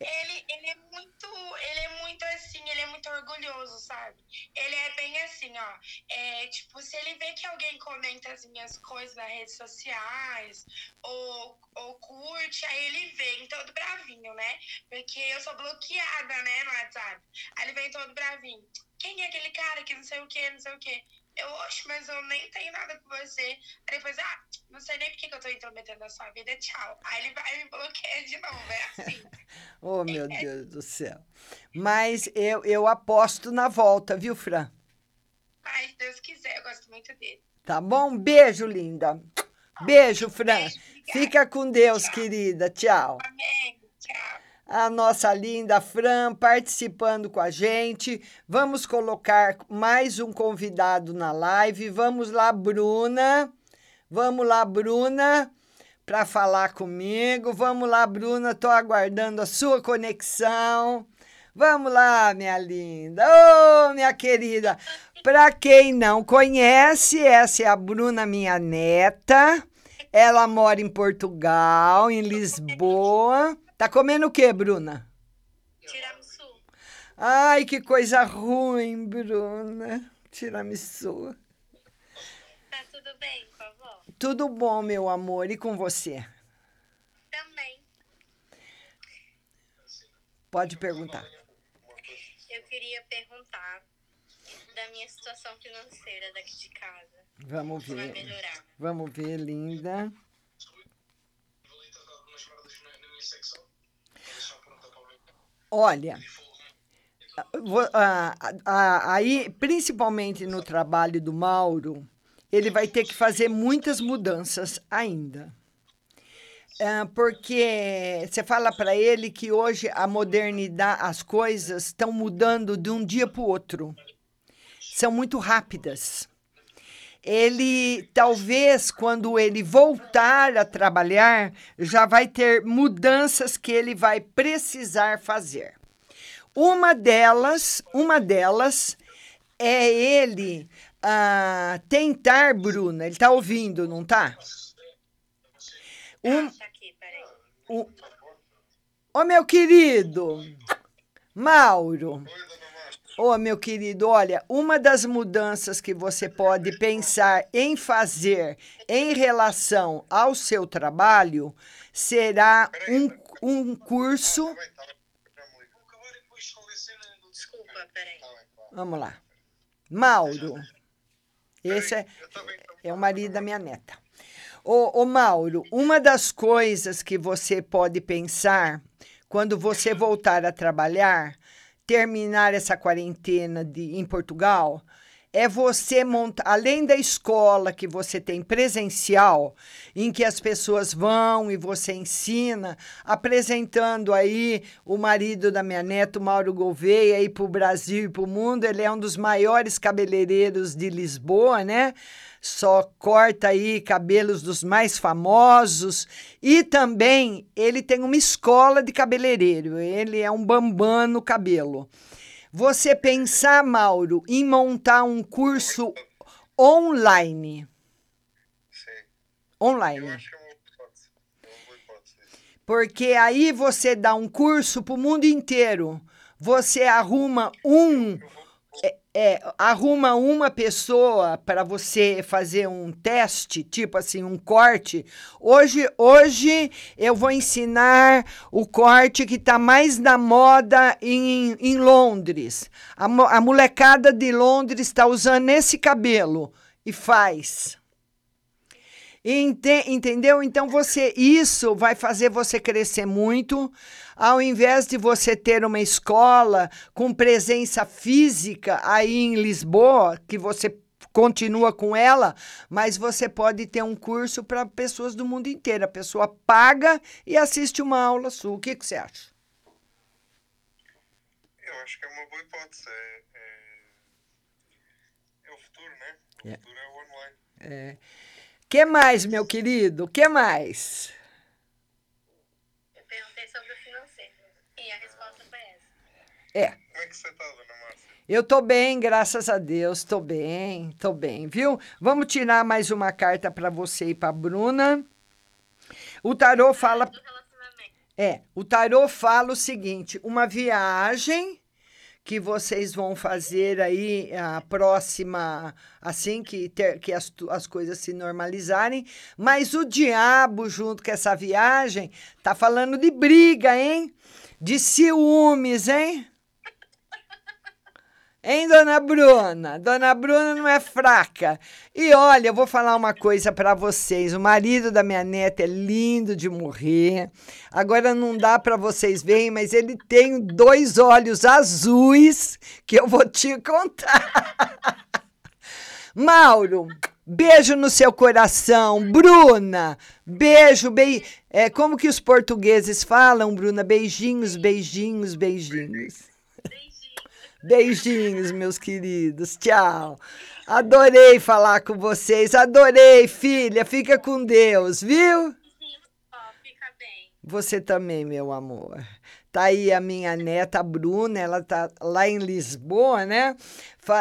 Ele, ele é muito, ele é muito assim, ele é muito orgulhoso, sabe? Ele é bem assim, ó. É, tipo, se ele vê que alguém comenta as minhas coisas nas redes sociais ou, ou curte, aí ele vem todo bravinho, né? Porque eu sou bloqueada, né, no WhatsApp. Aí ele vem todo bravinho. Quem é aquele cara que não sei o que, não sei o que? Eu, oxe, mas eu nem tenho nada com você. Aí depois, ah, não sei nem por que eu tô intrometendo na sua vida, tchau. Aí ele vai e me bloqueia de novo, é assim. (laughs) Oh, meu Deus do céu. Mas eu, eu aposto na volta, viu, Fran? Ai, se Deus quiser, eu gosto muito dele. Tá bom? Beijo, linda. Beijo, Fran. Fica com Deus, querida. Tchau. Amém, tchau. A nossa linda Fran participando com a gente. Vamos colocar mais um convidado na live. Vamos lá, Bruna. Vamos lá, Bruna, para falar comigo. Vamos lá, Bruna. Estou aguardando a sua conexão. Vamos lá, minha linda. Ô, minha querida. Para quem não conhece, essa é a Bruna, minha neta. Ela mora em Portugal, em Lisboa. Tá comendo o quê, Bruna? Tiramisu. Ai, que coisa ruim, Bruna. Tiramisu. Tá tudo bem? Tudo bom, meu amor, e com você? Também. Pode perguntar. Eu queria perguntar da minha situação financeira daqui de casa. Vamos vai ver. melhorar. Vamos ver, linda. Olha, vo- ah, ah, aí, principalmente no trabalho do Mauro, ele vai ter que fazer muitas mudanças ainda. Ah, porque você fala para ele que hoje a modernidade, as coisas estão mudando de um dia para o outro. São muito rápidas. Ele, talvez, quando ele voltar a trabalhar, já vai ter mudanças que ele vai precisar fazer. Uma delas, uma delas é ele ah, tentar, Bruna, ele está ouvindo, não está? Um, um, Ô, meu querido, Mauro. Ô, meu querido, olha, uma das mudanças que você pode pensar em fazer em relação ao seu trabalho será um, um curso. Desculpa, peraí. Vamos lá. Mauro. Esse é, é o marido da minha neta. Ô, ô, Mauro, uma das coisas que você pode pensar quando você voltar a trabalhar, terminar essa quarentena de, em Portugal, é você montar, além da escola que você tem presencial, em que as pessoas vão e você ensina, apresentando aí o marido da minha neta, Mauro Gouveia, aí para o Brasil e para o mundo. Ele é um dos maiores cabeleireiros de Lisboa, né? Só corta aí cabelos dos mais famosos. E também ele tem uma escola de cabeleireiro. Ele é um bambam no cabelo. Você pensar, Mauro, em montar um curso online. Online. Porque aí você dá um curso para o mundo inteiro. Você arruma um. É, é, arruma uma pessoa para você fazer um teste, tipo assim, um corte. Hoje, hoje eu vou ensinar o corte que está mais na moda em, em Londres. A, a molecada de Londres está usando esse cabelo e faz. Ente- entendeu? Então você isso vai fazer você crescer muito, ao invés de você ter uma escola com presença física aí em Lisboa, que você continua com ela, mas você pode ter um curso para pessoas do mundo inteiro. A pessoa paga e assiste uma aula sua. O que, que você acha? Eu acho que é uma boa hipótese. É, é, é o futuro, né? O É. futuro é o online. É. Que mais, meu querido? Que mais? Eu perguntei sobre o financeiro. E a resposta foi essa. É. Como é que você tá, dona Márcia? Eu tô bem, graças a Deus, tô bem, tô bem, viu? Vamos tirar mais uma carta para você e para Bruna. O tarô fala É, o tarô fala o seguinte, uma viagem que vocês vão fazer aí a próxima, assim que, ter, que as, as coisas se normalizarem, mas o diabo, junto com essa viagem, tá falando de briga, hein? De ciúmes, hein? Hein, dona Bruna? Dona Bruna não é fraca. E olha, eu vou falar uma coisa para vocês. O marido da minha neta é lindo de morrer. Agora não dá para vocês verem, mas ele tem dois olhos azuis que eu vou te contar. Mauro, beijo no seu coração. Bruna, beijo, bem. É, como que os portugueses falam, Bruna? Beijinhos, beijinhos, beijinhos. Beijinhos, meus queridos. Tchau. Adorei falar com vocês. Adorei, filha. Fica com Deus, viu? Você também, meu amor. Tá aí a minha neta, Bruna, ela tá lá em Lisboa, né?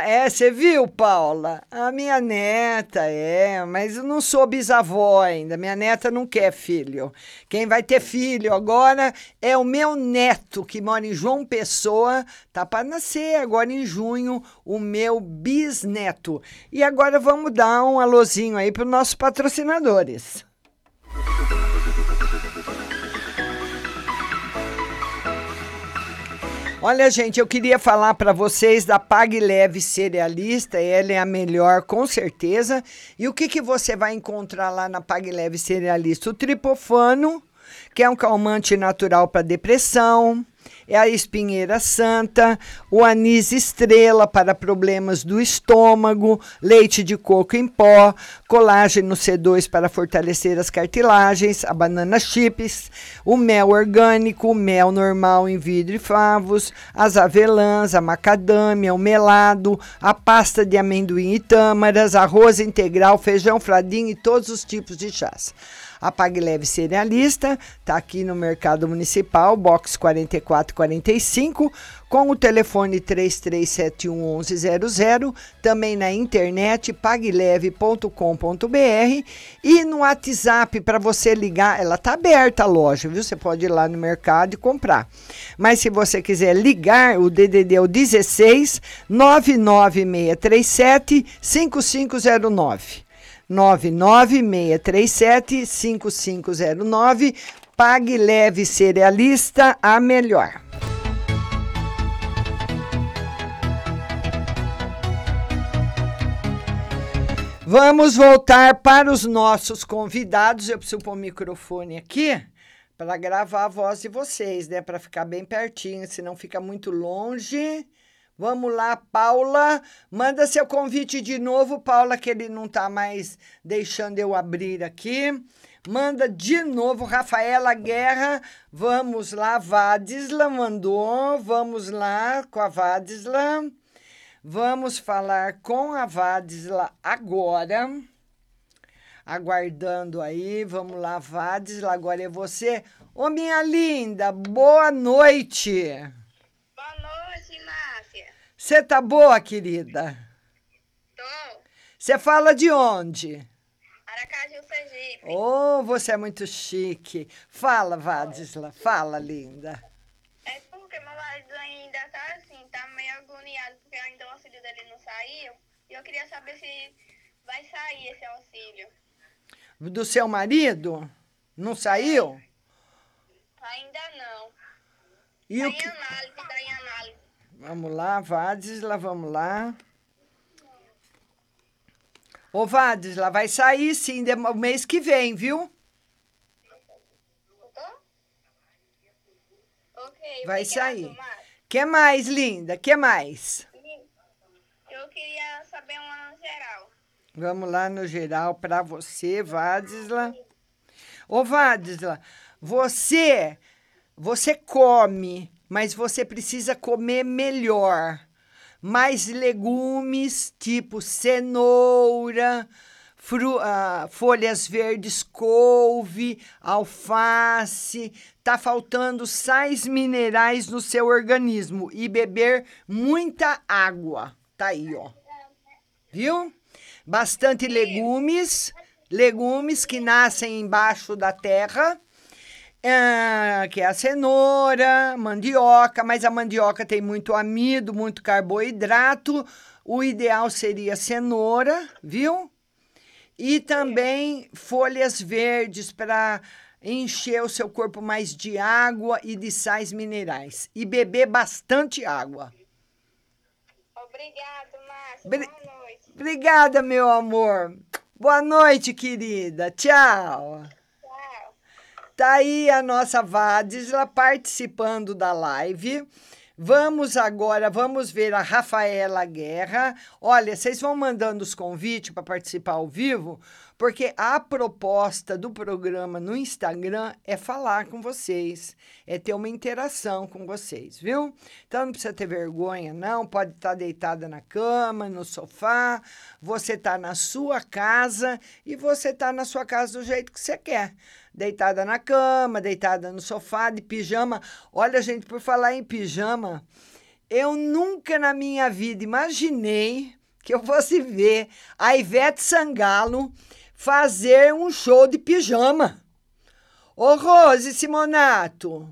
É, você viu, Paula? A minha neta, é, mas eu não sou bisavó ainda. Minha neta não quer filho. Quem vai ter filho agora é o meu neto, que mora em João Pessoa. Tá para nascer agora em junho, o meu bisneto. E agora vamos dar um alôzinho aí para os nossos patrocinadores. Olha, gente, eu queria falar para vocês da Pague Leve Cerealista. Ela é a melhor, com certeza. E o que, que você vai encontrar lá na Pague Leve Cerealista? O tripofano, que é um calmante natural para depressão. É a espinheira santa, o anis estrela para problemas do estômago, leite de coco em pó, colágeno C2 para fortalecer as cartilagens, a banana chips, o mel orgânico, o mel normal em vidro e favos, as avelãs, a macadâmia, o melado, a pasta de amendoim e tâmaras, arroz integral, feijão fradinho e todos os tipos de chás. A Pague Leve Cerealista está aqui no Mercado Municipal, box 4445, com o telefone 33711100, também na internet pagleve.com.br e no WhatsApp para você ligar, ela está aberta a loja, viu? Você pode ir lá no mercado e comprar. Mas se você quiser ligar, o DDD é o 16 99637 5509. 99637-5509. Pague leve cerealista, a melhor. Vamos voltar para os nossos convidados. Eu preciso pôr o microfone aqui para gravar a voz de vocês, né? Para ficar bem pertinho, senão fica muito longe. Vamos lá, Paula. Manda seu convite de novo, Paula, que ele não está mais deixando eu abrir aqui. Manda de novo, Rafaela Guerra. Vamos lá, Vadisla mandou. Vamos lá com a Vadisla. Vamos falar com a Vadisla agora. Aguardando aí. Vamos lá, Vadisla. Agora é você. Ô, minha linda, boa noite. Você tá boa, querida? Tô. Você fala de onde? Aracaju, Sergipe. Oh, você é muito chique. Fala, Vadisla. Fala, linda. É porque meu marido ainda tá assim, tá meio agoniado, porque ainda o auxílio dele não saiu. E eu queria saber se vai sair esse auxílio. Do seu marido? Não saiu? Ainda não. E tá o em que... análise, tá em análise. Vamos lá, Vadisla, vamos lá. Ô, Vadisla, vai sair sim, o mês que vem, viu? Ok, Vai sair. Márcia. Que mais, linda? Que mais? Eu queria saber uma no geral. Vamos lá no geral para você, Vadisla. Ô, Vadisla, você, você come mas você precisa comer melhor. Mais legumes, tipo cenoura, fru- ah, folhas verdes, couve, alface. Tá faltando sais minerais no seu organismo e beber muita água. Tá aí, ó. Viu? Bastante legumes, legumes que nascem embaixo da terra. Ah, que é a cenoura, mandioca, mas a mandioca tem muito amido, muito carboidrato. O ideal seria cenoura, viu? E também folhas verdes para encher o seu corpo mais de água e de sais minerais. E beber bastante água. Obrigado, Márcia. Bri- Boa noite. Obrigada, meu amor. Boa noite, querida. Tchau. Tchau. Tá aí a nossa Vadisla participando da live. Vamos agora, vamos ver a Rafaela Guerra. Olha, vocês vão mandando os convites para participar ao vivo, porque a proposta do programa no Instagram é falar com vocês, é ter uma interação com vocês, viu? Então não precisa ter vergonha, não. Pode estar deitada na cama, no sofá. Você está na sua casa e você está na sua casa do jeito que você quer deitada na cama, deitada no sofá, de pijama. Olha, gente, por falar em pijama, eu nunca na minha vida imaginei que eu fosse ver a Ivete Sangalo fazer um show de pijama. Ô, Rose Simonato,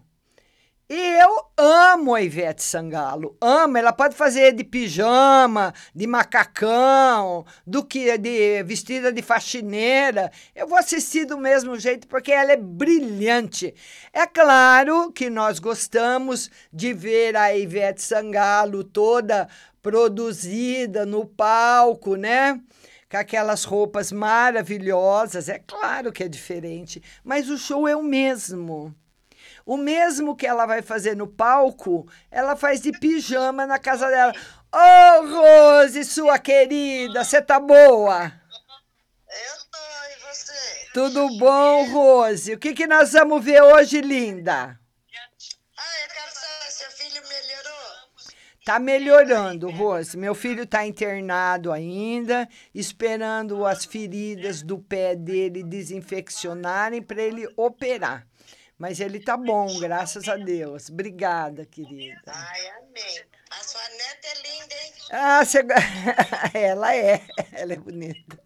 eu amo a Ivete Sangalo, amo. Ela pode fazer de pijama, de macacão, do que de vestida de faxineira. Eu vou assistir do mesmo jeito porque ela é brilhante. É claro que nós gostamos de ver a Ivete Sangalo toda produzida no palco, né? Com aquelas roupas maravilhosas. É claro que é diferente, mas o show é o mesmo. O mesmo que ela vai fazer no palco, ela faz de pijama na casa dela. Ô, oh, Rose, sua querida, você tá boa? Eu tô, e você? Tudo bom, Rose? O que, que nós vamos ver hoje, linda? Ah, eu quero saber, seu filho melhorou? Tá melhorando, Rose. Meu filho tá internado ainda, esperando as feridas do pé dele desinfeccionarem para ele operar. Mas ele tá bom, graças a Deus. Obrigada, querida. Ai, amém. A sua neta é linda, hein? Ah, você... (laughs) ela é. Ela é bonita.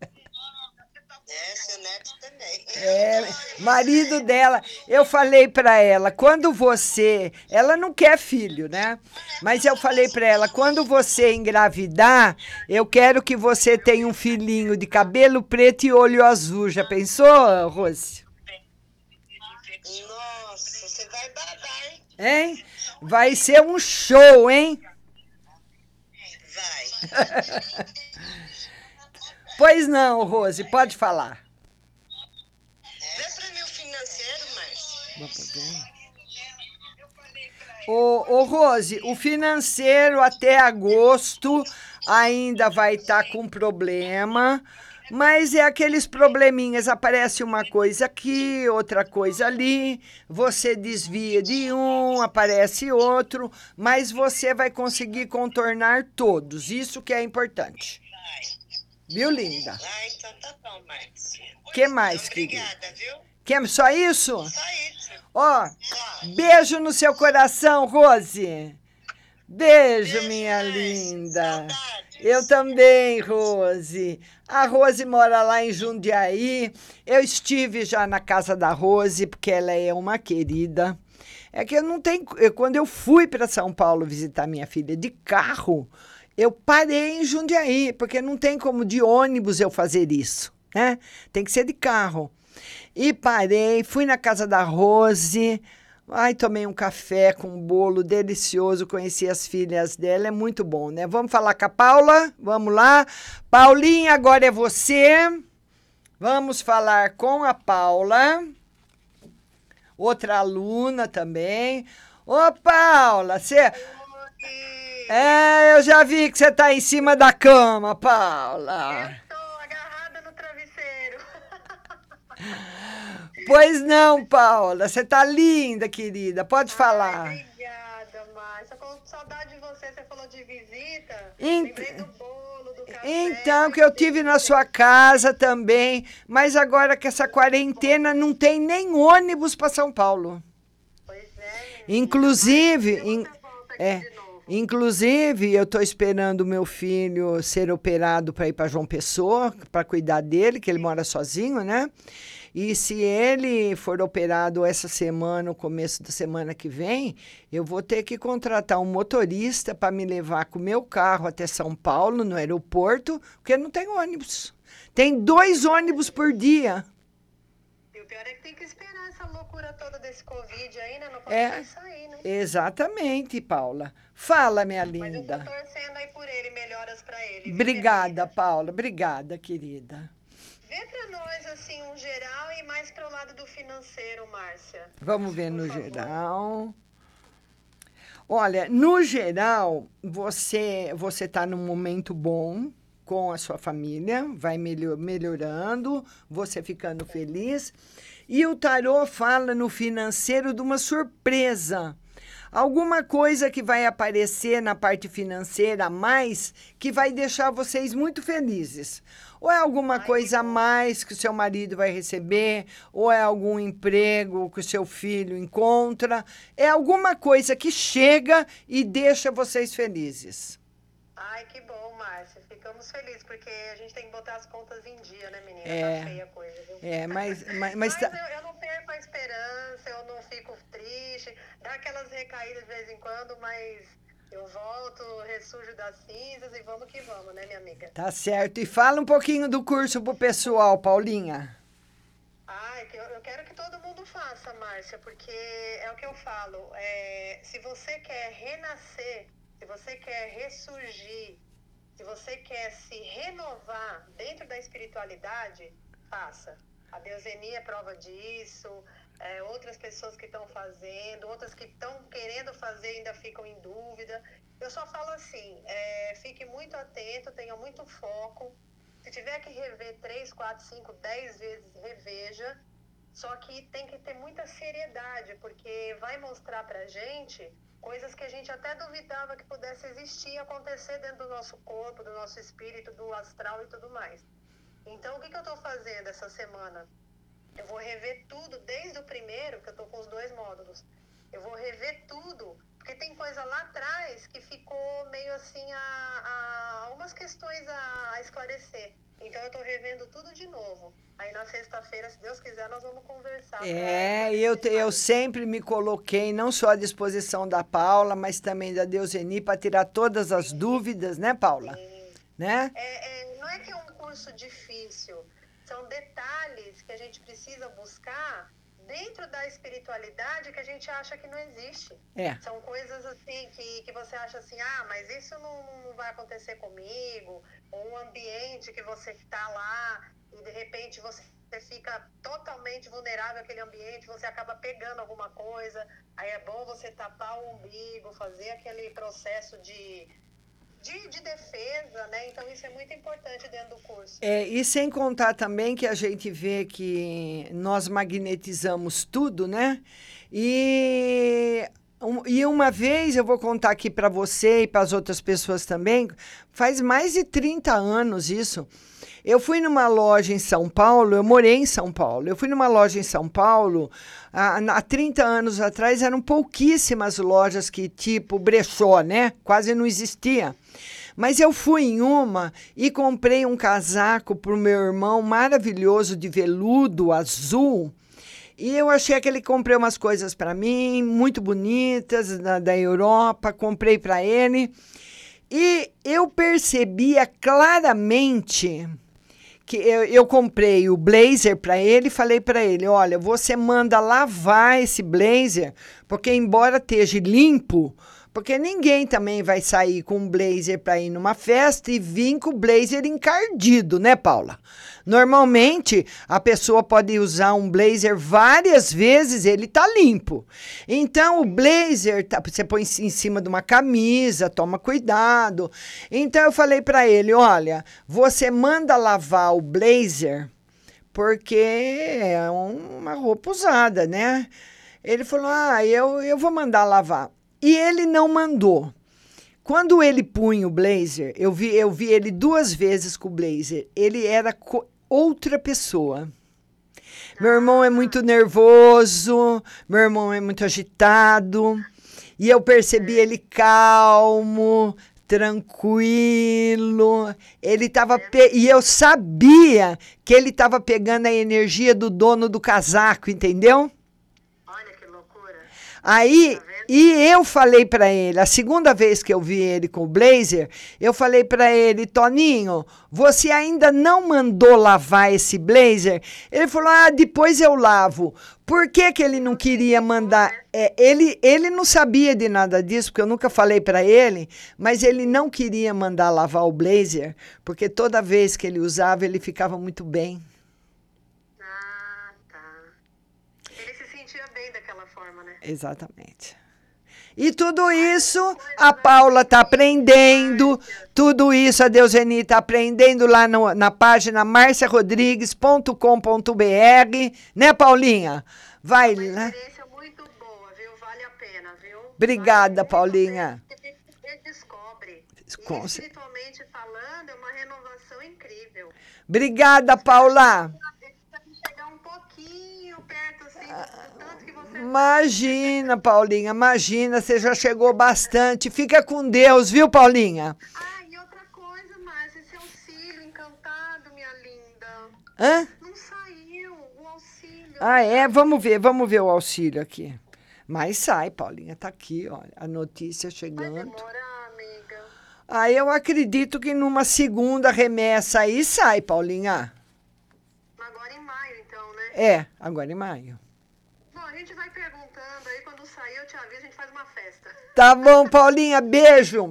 É, seu neto também. É, marido dela, eu falei para ela, quando você, ela não quer filho, né? Mas eu falei para ela, quando você engravidar, eu quero que você tenha um filhinho de cabelo preto e olho azul. Já pensou, Rose? Nossa, você vai babar, hein? Hein? Vai ser um show, hein? Vai. (laughs) Pois não, Rose, pode falar. Vê pra mim o financeiro, Márcio. Ô, ô, Rose, o financeiro até agosto ainda vai estar com problema, mas é aqueles probleminhas, aparece uma coisa aqui, outra coisa ali, você desvia de um, aparece outro, mas você vai conseguir contornar todos, isso que é importante. Viu, linda? Ah, então tá bom, que mais, querida? Obrigada, viu? Quer só isso? Só isso. Ó, beijo no seu coração, Rose. Beijo, minha linda. Eu também, Rose. A Rose mora lá em Jundiaí. Eu estive já na casa da Rose, porque ela é uma querida. É que eu não tenho. eu- Quando eu fui para São Paulo visitar minha filha de carro, eu parei em Jundiaí, porque não tem como de ônibus eu fazer isso, né? Tem que ser de carro. E parei, fui na casa da Rose. Ai, tomei um café com um bolo delicioso, conheci as filhas dela, é muito bom, né? Vamos falar com a Paula? Vamos lá. Paulinha, agora é você. Vamos falar com a Paula. Outra aluna também. Ô, Paula, você. É, eu já vi que você tá em cima da cama, Paula. (laughs) Pois não, Paula. Você tá linda, querida. Pode falar. Obrigada, Márcia. Com saudade de você, você falou de visita. Ent- Lembrei do bolo, do café. Então, que eu tive na sua casa também, mas agora que essa quarentena não tem nem ônibus para São Paulo. Inclusive, in- é, inclusive eu estou esperando o meu filho ser operado para ir para João Pessoa, para cuidar dele, que ele mora sozinho, né? E se ele for operado essa semana, no começo da semana que vem, eu vou ter que contratar um motorista para me levar com o meu carro até São Paulo, no aeroporto, porque não tem ônibus. Tem dois ônibus por dia. E o pior é que tem que esperar essa loucura toda desse Covid aí, né? Não pode É, sair, né? exatamente, Paula. Fala, minha Mas eu tô linda. torcendo aí por ele, melhoras pra ele. viu, Obrigada, Paula. Obrigada, querida. Vê pra nós, assim, um geral e mais pro lado do financeiro, Márcia. Vamos ver no geral. Olha, no geral, você você está num momento bom com a sua família, vai melhor, melhorando, você ficando feliz. E o tarô fala no financeiro de uma surpresa. Alguma coisa que vai aparecer na parte financeira a mais que vai deixar vocês muito felizes. Ou é alguma coisa a mais que o seu marido vai receber, ou é algum emprego que o seu filho encontra. É alguma coisa que chega e deixa vocês felizes. Ai, que bom, Márcia. Ficamos felizes, porque a gente tem que botar as contas em dia, né, menina? É. Tá feia a coisa, viu? É, mas, mas, mas Mas tá- eu, eu não perco a esperança, eu não fico triste. Dá aquelas recaídas de vez em quando, mas eu volto, ressurjo das cinzas e vamos que vamos, né, minha amiga? tá certo. E fala um pouquinho do curso pro pessoal, Paulinha. Ai, que eu, eu quero que todo mundo faça, Márcia, porque é o que eu falo. é, se você quer renascer, se você quer ressurgir, se você quer se renovar dentro da espiritualidade, faça. A Deusenia é prova disso, é, outras pessoas que estão fazendo, outras que estão querendo fazer ainda ficam em dúvida. Eu só falo assim, é, fique muito atento, tenha muito foco. Se tiver que rever três, quatro, cinco, dez vezes, reveja. Só que tem que ter muita seriedade, porque vai mostrar pra gente coisas que a gente até duvidava que pudesse existir acontecer dentro do nosso corpo, do nosso espírito, do astral e tudo mais. Então, o que, que eu estou fazendo essa semana? Eu vou rever tudo, desde o primeiro, que eu estou com os dois módulos. Eu vou rever tudo, porque tem coisa lá atrás que ficou meio assim, a, a algumas questões a, a esclarecer. Então, eu estou revendo tudo de novo. Aí, na sexta-feira, se Deus quiser, nós vamos conversar. É, e eu, te- eu sempre me coloquei não só à disposição da Paula, mas também da Deuseni para tirar todas as dúvidas, né, Paula? Né? É, é, não é que é um curso difícil, são detalhes que a gente precisa buscar dentro da espiritualidade que a gente acha que não existe. É. São coisas assim que, que você acha assim, ah, mas isso não, não vai acontecer comigo, ou um ambiente que você está lá e de repente você fica totalmente vulnerável àquele ambiente, você acaba pegando alguma coisa, aí é bom você tapar o umbigo, fazer aquele processo de, de, de defesa, né? Então isso é muito importante dentro do curso. É, e sem contar também que a gente vê que nós magnetizamos tudo, né? E, um- e uma vez eu vou contar aqui para você e para as outras pessoas também, faz mais de 30 anos isso. Eu fui numa loja em São Paulo, eu morei em São Paulo. Eu fui numa loja em São Paulo, há, há 30 anos atrás eram pouquíssimas lojas que, tipo, brechó, né? Quase não existia. Mas eu fui em uma e comprei um casaco para o meu irmão maravilhoso de veludo azul. E eu achei que ele comprei umas coisas para mim, muito bonitas, da, da Europa, comprei para ele. E eu percebia claramente que eu, eu comprei o blazer para ele e falei para ele: olha, você manda lavar esse blazer, porque embora esteja limpo, porque ninguém também vai sair com um blazer para ir numa festa e vir com o blazer encardido, né, Paula? Normalmente a pessoa pode usar um blazer várias vezes, ele tá limpo. Então o blazer tá- você põe em cima de uma camisa, toma cuidado. Então eu falei para ele, olha, você manda lavar o blazer porque é um- uma roupa usada, né? Ele falou, ah, eu, eu vou mandar lavar. E ele não mandou. Quando ele punha o blazer, eu vi, eu vi ele duas vezes com o blazer. Ele era outra pessoa. Meu irmão é muito nervoso, meu irmão é muito agitado. E eu percebi ele calmo, tranquilo. Ele tava pe- e eu sabia que ele estava pegando a energia do dono do casaco, entendeu? Aí, e eu falei para ele, a segunda vez que eu vi ele com o blazer, eu falei para ele, Toninho, você ainda não mandou lavar esse blazer? Ele falou, ah, depois eu lavo. Por que, que ele não queria mandar? É, ele, ele não sabia de nada disso, porque eu nunca falei para ele, mas ele não queria mandar lavar o blazer, porque toda vez que ele usava, ele ficava muito bem. Ele se sentia bem daquela forma, né? Exatamente. E tudo isso a Paula está aprendendo, tudo isso a Deuseni está aprendendo lá no- na página marciarodrigues.com.br, né, Paulinha? Vai lá. Obrigada, Paulinha. Com cer- Espiritualmente falando, é uma renovação incrível. Obrigada, Paula. Chegar um pouquinho perto, assim, do tanto que você Imagina, Paulinha, imagina, você já chegou bastante. Fica com Deus, viu, Paulinha? Ah, e outra coisa, Márcia, esse auxílio encantado, minha linda. Hã? Não saiu o auxílio. Ah, é? Vamos ver, vamos ver o auxílio aqui. Mas sai, Paulinha, tá aqui, olha, a notícia chegando. Ah, eu acredito que numa segunda remessa aí sai, Paulinha. Agora em maio, então, né? É, agora em maio. Bom, a gente vai perguntando aí, quando sair eu te aviso, a gente faz uma festa. Tá bom, Paulinha, beijo.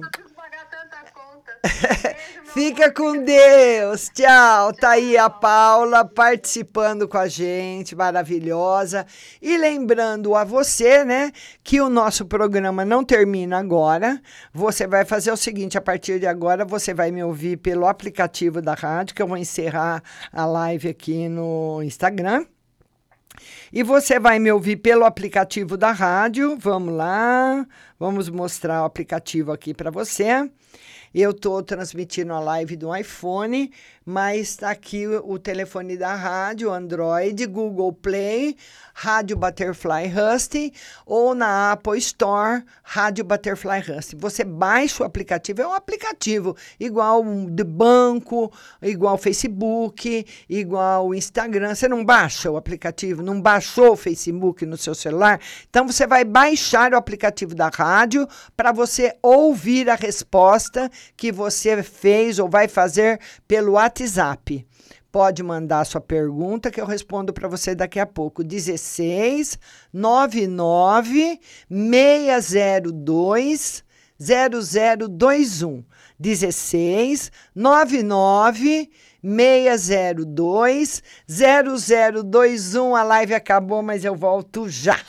(laughs) Fica com Deus. Tchau. Tá aí a Paula participando com a gente, maravilhosa. E lembrando a você, né, que o nosso programa não termina agora. Você vai fazer o seguinte: a partir de agora, você vai me ouvir pelo aplicativo da rádio, que eu vou encerrar a live aqui no Instagram. E você vai me ouvir pelo aplicativo da rádio. Vamos lá. Vamos mostrar o aplicativo aqui para você. Eu estou transmitindo a live do iPhone, mas está aqui o, telefone da rádio, Android, Google Play, Rádio Butterfly Husting ou na Apple Store, Rádio Butterfly Husting. Você baixa o aplicativo, é um aplicativo igual de banco, igual Facebook, igual Instagram. Você não baixa o aplicativo, não baixou o Facebook no seu celular? Então você vai baixar o aplicativo da rádio para você ouvir a resposta que você fez ou vai fazer pelo WhatsApp. Pode mandar sua pergunta que eu respondo para você daqui a pouco. 16 99 602 0021. 16 99 602 0021. A live acabou, mas eu volto já.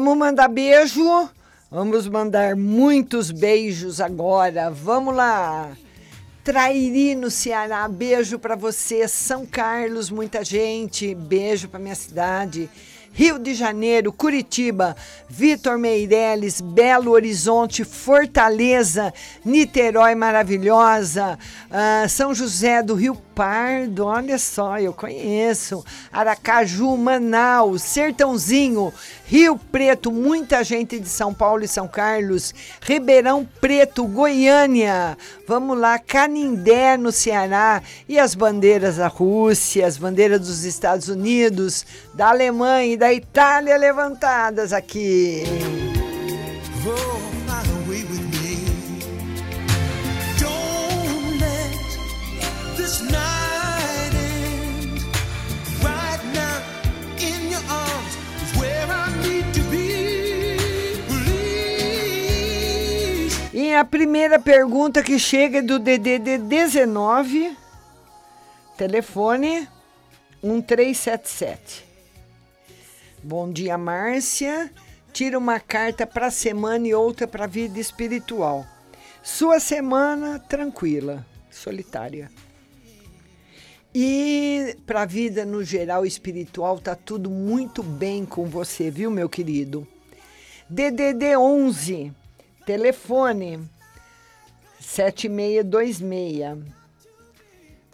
Vamos mandar beijo. Vamos mandar muitos beijos agora. Vamos lá. Trairi no Ceará, beijo para você. São Carlos, muita gente. Beijo para minha cidade. Rio de Janeiro, Curitiba, Vitor Meireles, Belo Horizonte, Fortaleza, Niterói maravilhosa, ah, São José do Rio Pardo, olha só, eu conheço, Aracaju, Manaus, Sertãozinho, Rio Preto, muita gente de São Paulo e São Carlos, Ribeirão Preto, Goiânia, vamos lá, Canindé no Ceará. E as bandeiras da Rússia, as bandeiras dos Estados Unidos, da Alemanha e da Itália levantadas aqui. Oh, E a primeira pergunta que chega é do DDD 19, telefone 1377. Bom dia, Márcia. Tira uma carta para a semana e outra para a vida espiritual. Sua semana tranquila, solitária. E para a vida no geral espiritual tá tudo muito bem com você, viu, meu querido? DDD 11, telefone 7626.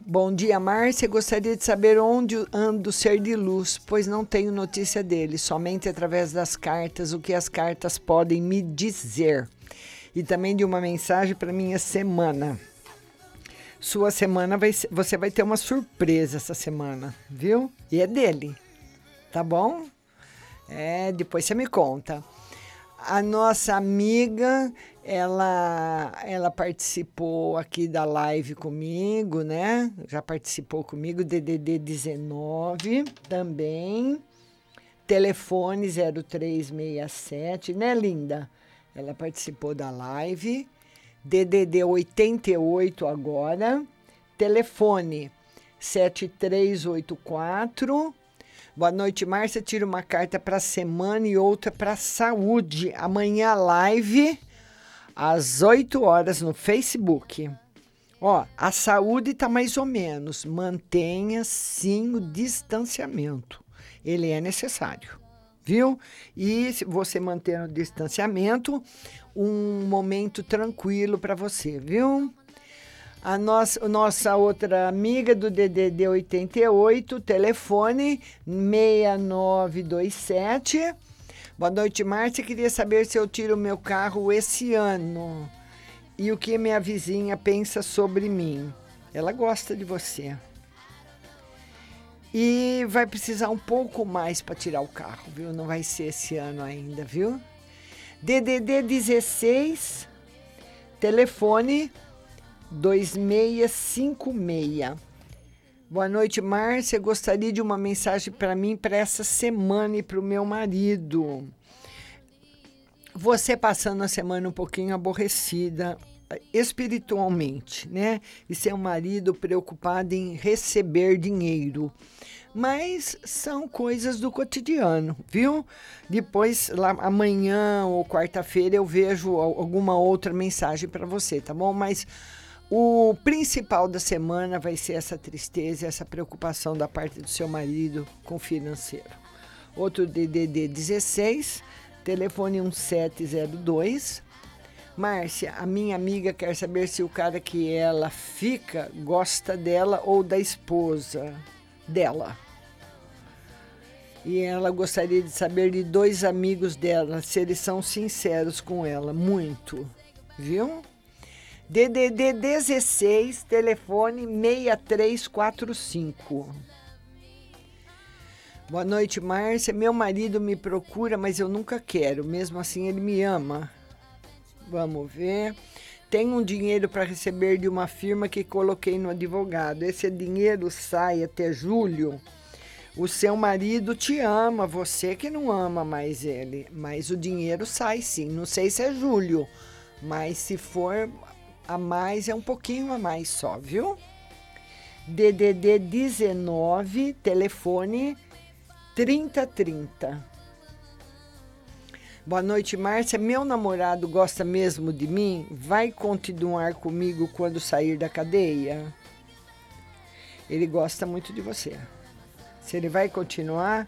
Bom dia, Márcia. Gostaria de saber onde anda o ser de luz, pois não tenho notícia dele, somente através das cartas, o que as cartas podem me dizer. E também de uma mensagem para minha semana. Sua semana vai você vai ter uma surpresa essa semana, viu? E é dele. Tá bom? É, depois você me conta. A nossa amiga, ela, ela participou aqui da live comigo, né? Já participou comigo, DDD 19 também. Telefone 0367, né, linda? Ela participou da live. DDD 88 agora. Telefone 7384 Boa noite, Márcia. Tira uma carta para semana e outra para saúde. Amanhã live às 8 horas no Facebook. Ó, a saúde tá mais ou menos. Mantenha sim o distanciamento. Ele é necessário, viu? E se você manter o distanciamento, um momento tranquilo para você, viu? A nossa, nossa outra amiga do DDD 88, telefone 6927. Boa noite, Márcia. Queria saber se eu tiro o meu carro esse ano e o que minha vizinha pensa sobre mim. Ela gosta de você. E vai precisar um pouco mais para tirar o carro, viu? Não vai ser esse ano ainda, viu? DDD 16, telefone 2656. Boa noite, Márcia. Gostaria de uma mensagem para mim para essa semana e para o meu marido. Você passando a semana um pouquinho aborrecida eh, espiritualmente, né? E seu marido preocupado em receber dinheiro. Mas são coisas do cotidiano, viu? Depois, lá amanhã ou quarta-feira, eu vejo al- alguma outra mensagem para você, tá bom? Mas o principal da semana vai ser essa tristeza, essa preocupação da parte do seu marido com o financeiro. Outro DDD 16, telefone 1702. Márcia, a minha amiga quer saber se o cara que ela fica gosta dela ou da esposa dela. E ela gostaria de saber de dois amigos dela, se eles são sinceros com ela. Muito, viu? DDD 16, telefone 6345. Boa noite, Márcia. Meu marido me procura, mas eu nunca quero. Mesmo assim, ele me ama. Vamos ver. Tenho um dinheiro para receber de uma firma que coloquei no advogado. Esse dinheiro sai até julho. O seu marido te ama, você que não ama mais ele. Mas o dinheiro sai sim. Não sei se é julho, mas se for a mais, é um pouquinho a mais só, viu? DDD 19, telefone 3030. Boa noite, Márcia. Meu namorado gosta mesmo de mim? Vai continuar comigo quando sair da cadeia? Ele gosta muito de você. Se ele vai continuar,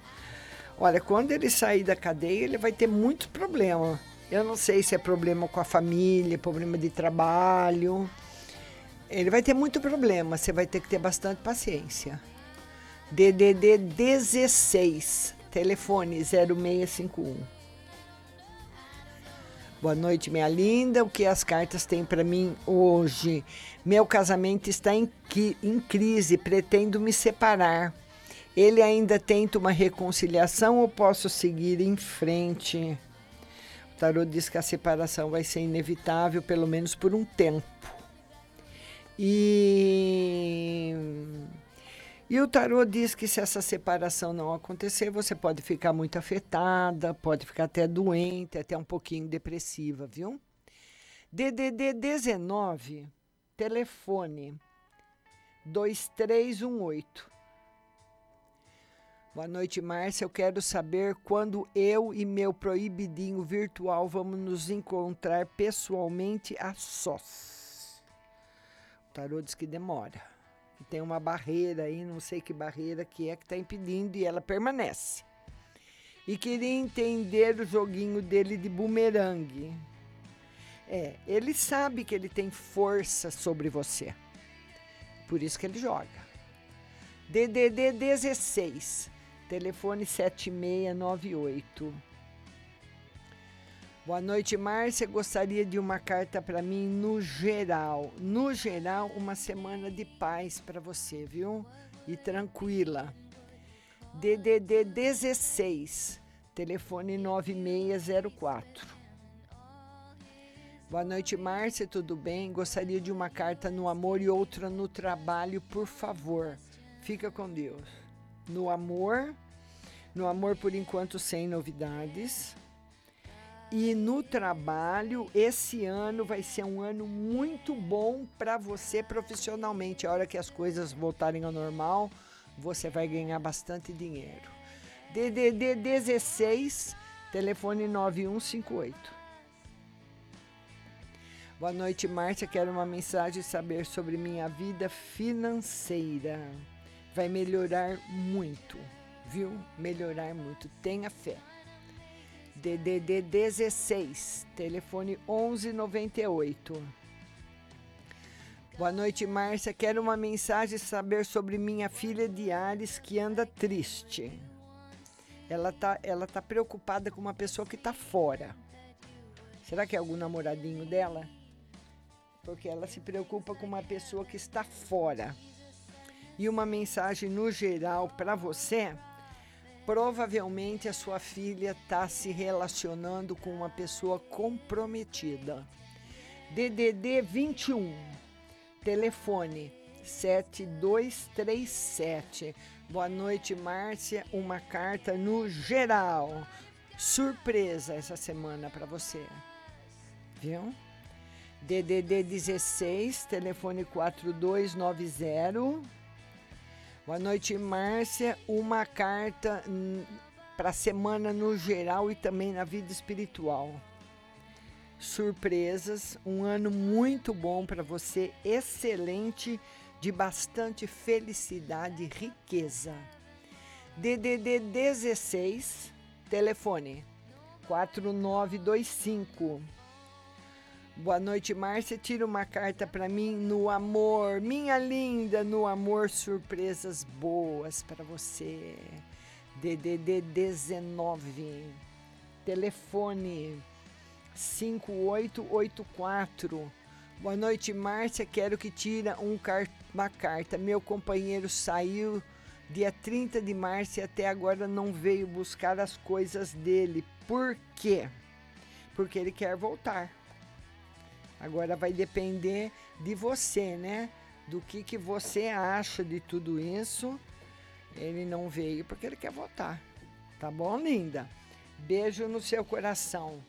olha, quando ele sair da cadeia, ele vai ter muitos problemas. Eu não sei se é problema com a família, problema de trabalho. Ele vai ter muito problema, você vai ter que ter bastante paciência. DDD 16, telefone 0651. Boa noite, minha linda. O que as cartas têm para mim hoje? Meu casamento está em, em crise, pretendo me separar. Ele ainda tenta uma reconciliação ou posso seguir em frente? O tarô diz que a separação vai ser inevitável, pelo menos por um tempo. E, e o tarô diz que se essa separação não acontecer, você pode ficar muito afetada, pode ficar até doente, até um pouquinho depressiva, viu? DDD 19, telefone 2318. Boa noite, Márcia. Eu quero saber quando eu e meu proibidinho virtual vamos nos encontrar pessoalmente a sós. O tarô diz que demora. Que tem uma barreira aí, não sei que barreira que é que está impedindo e ela permanece. E queria entender o joguinho dele de bumerangue. É, ele sabe que ele tem força sobre você. Por isso que ele joga. DDD 16, telefone 7698. Boa noite, Márcia. Gostaria de uma carta para mim no geral. No geral, uma semana de paz para você, viu? E tranquila. DDD 16, telefone 9604. Boa noite, Márcia. Tudo bem? Gostaria de uma carta no amor e outra no trabalho, por favor. Fica com Deus. No amor, no amor por enquanto sem novidades. E no trabalho, esse ano vai ser um ano muito bom para você profissionalmente. A hora que as coisas voltarem ao normal, você vai ganhar bastante dinheiro. DDD 16, telefone 9158. Boa noite, Márcia. Quero uma mensagem saber sobre minha vida financeira. Vai melhorar muito, viu? Melhorar muito. Tenha fé. DDD 16, telefone 1198. Boa noite, Márcia. Quero uma mensagem saber sobre minha filha de Ares que anda triste. Ela tá, ela tá preocupada com uma pessoa que tá fora. Será que é algum namoradinho dela? Porque ela se preocupa com uma pessoa que está fora. E uma mensagem no geral para você provavelmente a sua filha está se relacionando com uma pessoa comprometida. DDD 21, telefone 7237. Boa noite, Márcia. Uma carta no geral. Surpresa essa semana para você. Viu? DDD 16, telefone 4290. Boa noite, Márcia. Uma carta para a semana no geral e também na vida espiritual. Surpresas, um ano muito bom para você, excelente, de bastante felicidade e riqueza. DDD 16, telefone 4925. Boa noite, Márcia. Tira uma carta para mim no amor. Minha linda, no amor, surpresas boas para você. DDD 19. Telefone 5884. Boa noite, Márcia. Quero que tira um car uma carta. Meu companheiro saiu dia 30 de março e até agora não veio buscar as coisas dele. Por quê? Porque ele quer voltar. Agora vai depender de você, né? Do que, que você acha de tudo isso. Ele não veio porque ele quer voltar. Tá bom, linda? Beijo no seu coração.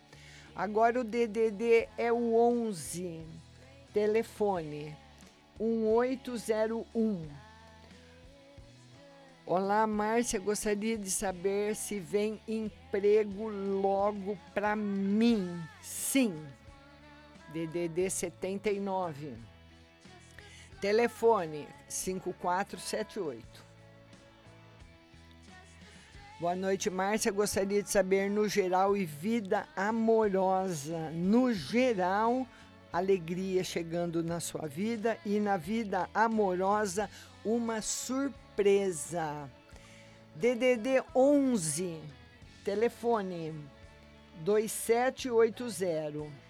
Agora o DDD é o 11. Telefone 1801. Olá, Márcia. Gostaria de saber se vem emprego logo para mim. Sim. DDD 79. Telefone 5478. Boa noite, Márcia. Gostaria de saber no geral e vida amorosa. No geral, alegria chegando na sua vida e na vida amorosa, uma surpresa. DDD 11, telefone 2780.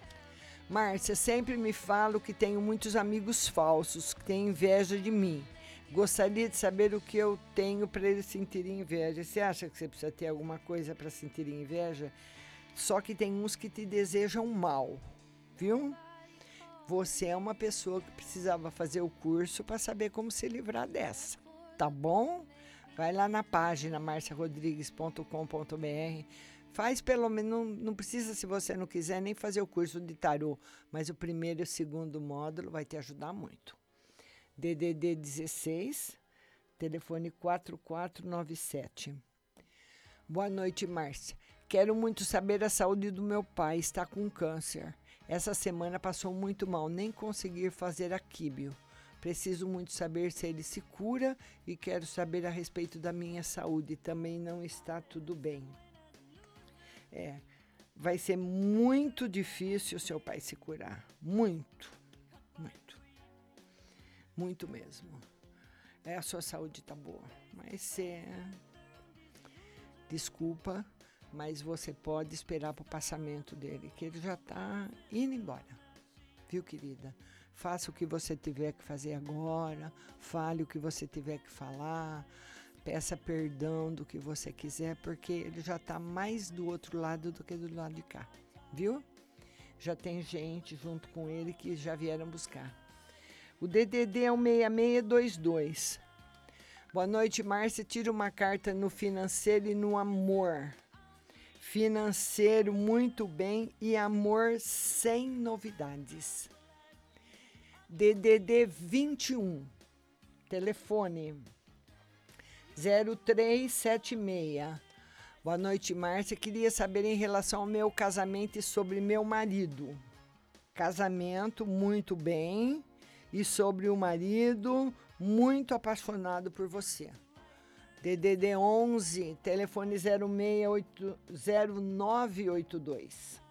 Márcia, sempre me falo que tenho muitos amigos falsos que têm inveja de mim. Gostaria de saber o que eu tenho para eles sentirem inveja. Você acha que você precisa ter alguma coisa para sentir inveja? Só que tem uns que te desejam mal, viu? Você é uma pessoa que precisava fazer o curso para saber como se livrar dessa, tá bom? Vai lá na página marciarodrigues.com.br. Faz pelo menos, não, não precisa, se você não quiser, nem fazer o curso de tarô, mas o primeiro e o segundo módulo vai te ajudar muito. DDD 16, telefone 4497. Boa noite, Márcia. Quero muito saber a saúde do meu pai, está com câncer. Essa semana passou muito mal, nem consegui fazer a químio. Preciso muito saber se ele se cura e quero saber a respeito da minha saúde. Também não está tudo bem. É, vai ser muito difícil seu pai se curar. Muito, muito. Muito mesmo. É, a sua saúde tá boa. Mas é. Desculpa, mas você pode esperar para o passamento dele, que ele já está indo embora. Viu, querida? Faça o que você tiver que fazer agora, fale o que você tiver que falar, peça perdão do que você quiser, porque ele já está mais do outro lado do que do lado de cá, viu? Já tem gente junto com ele que já vieram buscar. O DDD é o 6622. Boa noite, Márcia. Tira uma carta no financeiro e no amor. Financeiro muito bem e amor sem novidades. DDD 21. Telefone 0376. Boa noite, Márcia. Queria saber em relação ao meu casamento e sobre meu marido. Casamento muito bem e sobre o marido muito apaixonado por você. DDD 11, telefone 060982.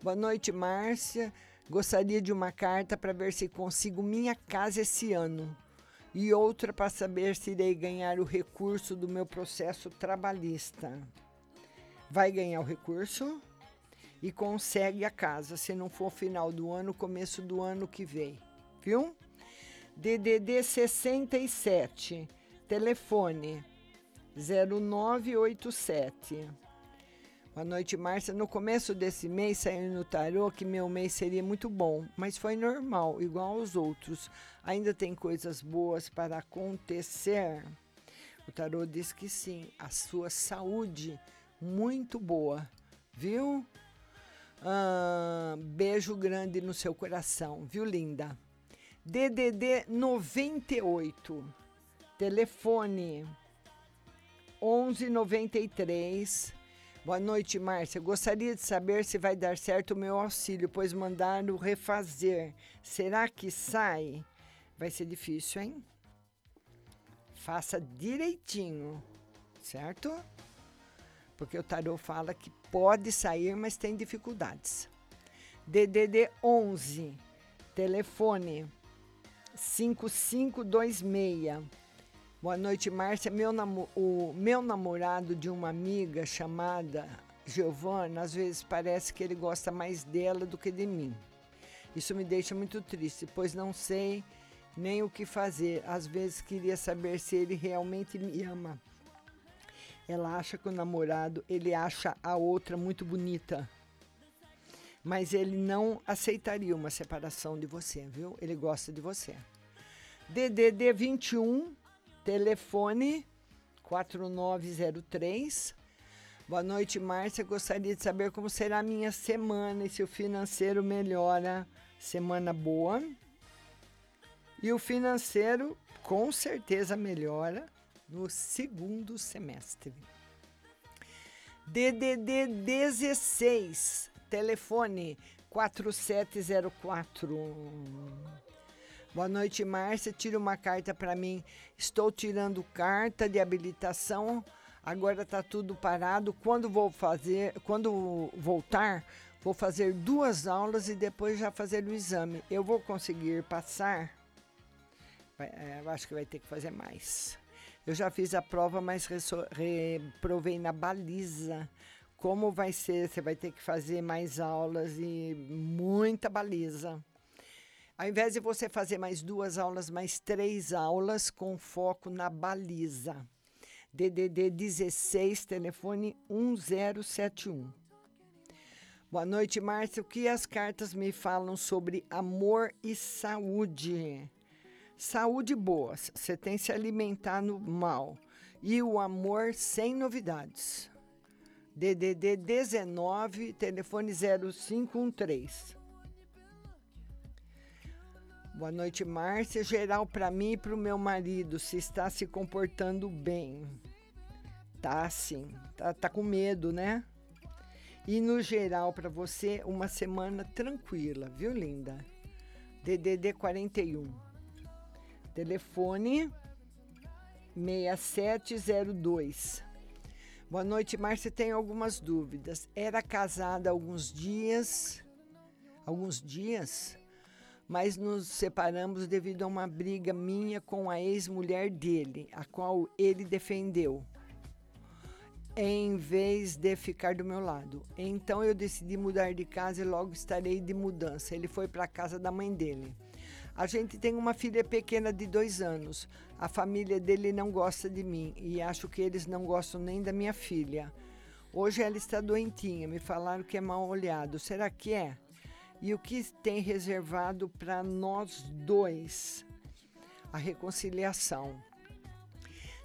Boa noite, Márcia. Gostaria de uma carta para ver se consigo minha casa esse ano e outra para saber se irei ganhar o recurso do meu processo trabalhista. Vai ganhar o recurso e consegue a casa, se não for final do ano, começo do ano que vem, viu? DDD 67, telefone 0987. Boa noite, Márcia. No começo desse mês saiu no tarô que meu mês seria muito bom, mas foi normal, igual aos outros. Ainda tem coisas boas para acontecer. O tarô diz que sim, a sua saúde muito boa, viu? Ah, beijo grande no seu coração, viu, linda? DDD 98, telefone 1193. Boa noite, Márcia. Gostaria de saber se vai dar certo o meu auxílio, pois mandaram refazer. Será que sai? Vai ser difícil, hein? Faça direitinho, certo? Porque o tarô fala que pode sair, mas tem dificuldades. DDD 11, telefone 5526. Boa noite, Márcia. Meu namo o meu namorado de uma amiga chamada Giovana, às vezes parece que ele gosta mais dela do que de mim. Isso me deixa muito triste, pois não sei nem o que fazer. Às vezes queria saber se ele realmente me ama. Ela acha que o namorado, ele acha a outra muito bonita. Mas ele não aceitaria uma separação de você, viu? Ele gosta de você. DDD 21 Telefone 4903. Boa noite, Márcia. Gostaria de saber como será a minha semana e se o financeiro melhora. Semana boa. E o financeiro com certeza melhora, no segundo semestre. DDD 16, telefone 4704. Boa noite, Márcia. Tira uma carta para mim. Estou tirando carta de habilitação. Agora está tudo parado. Quando vou fazer, quando voltar, vou fazer duas aulas e depois já fazer o exame. Eu vou conseguir passar? É, eu acho que vai ter que fazer mais. Eu já fiz a prova, mas reprovei na baliza. Como vai ser? Você vai ter que fazer mais aulas e muita baliza. Ao invés de você fazer mais duas aulas, mais três aulas com foco na baliza. DDD 16, telefone 1071. Boa noite, Márcia. O que as cartas me falam sobre amor e saúde? Saúde boa, você tem se alimentar no mal. E o amor sem novidades. DDD 19, telefone 0513. Boa noite, Márcia. Geral para mim e para o meu marido, se está se comportando bem. Tá sim, tá, tá com medo, né? E no geral para você, uma semana tranquila, viu, linda? DDD 41. Telefone 6702. Boa noite, Márcia. Tenho algumas dúvidas. Era casada há alguns dias, alguns dias, mas nos separamos devido a uma briga minha com a ex-mulher dele, a qual ele defendeu, em vez de ficar do meu lado. Então eu decidi mudar de casa e logo estarei de mudança. Ele foi para a casa da mãe dele. A gente tem uma filha pequena de dois anos. A família dele não gosta de mim e acho que eles não gostam nem da minha filha. Hoje ela está doentinha, me falaram que é mal olhado. Será que é? E o que tem reservado para nós dois? A reconciliação.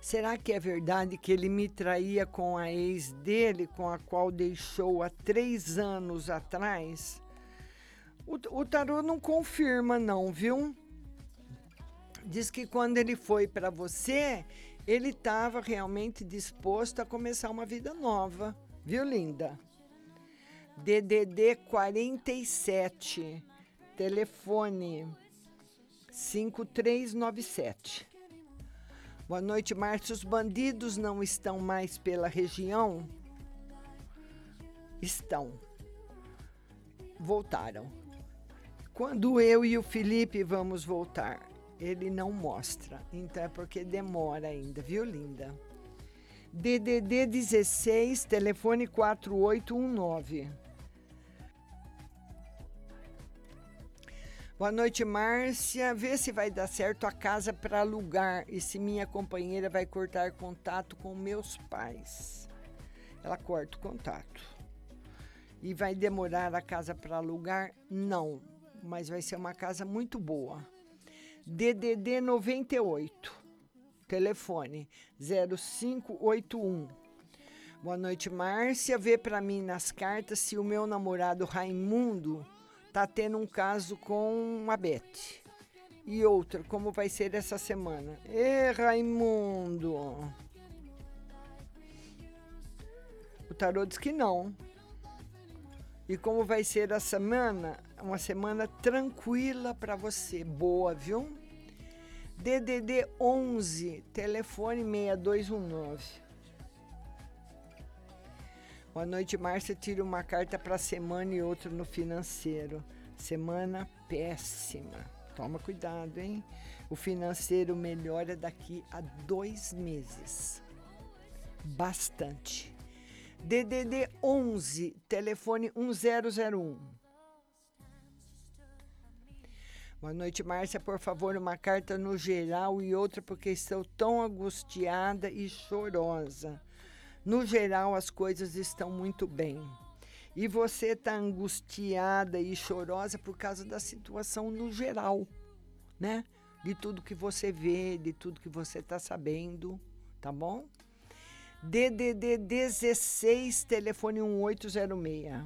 Será que é verdade que ele me traía com a ex dele, com a qual deixou há três anos atrás? O, o tarô não confirma, não, viu? Diz que quando ele foi para você, ele estava realmente disposto a começar uma vida nova, viu, linda? DDD 47, telefone 5397. Boa noite, Márcio. Os bandidos não estão mais pela região? Estão. Voltaram. Quando eu e o Felipe vamos voltar? Ele não mostra, então é porque demora ainda, viu, linda? DDD 16, telefone 4819. Boa noite, Márcia. Vê se vai dar certo a casa para alugar e se minha companheira vai cortar contato com meus pais. Ela corta o contato. E vai demorar a casa para alugar? Não, mas vai ser uma casa muito boa. DDD 98, telefone 0581. Boa noite, Márcia. Vê para mim nas cartas se o meu namorado Raimundo tá tendo um caso com a Beth. E outra, como vai ser essa semana? Ê, Raimundo! O tarô diz que não. E como vai ser a semana? Uma semana tranquila para você. Boa, viu? DDD 11, telefone 6219. Boa noite, Márcia. Tira uma carta para semana e outra no financeiro. Semana péssima. Toma cuidado, hein? O financeiro melhora daqui a dois meses. Bastante. DDD 11, telefone 1001. Boa noite, Márcia. Por favor, uma carta no geral e outra porque estou tão angustiada e chorosa. No geral, as coisas estão muito bem. E você está angustiada e chorosa por causa da situação no geral, né? De tudo que você vê, de tudo que você está sabendo, tá bom? DDD 16, telefone 1806.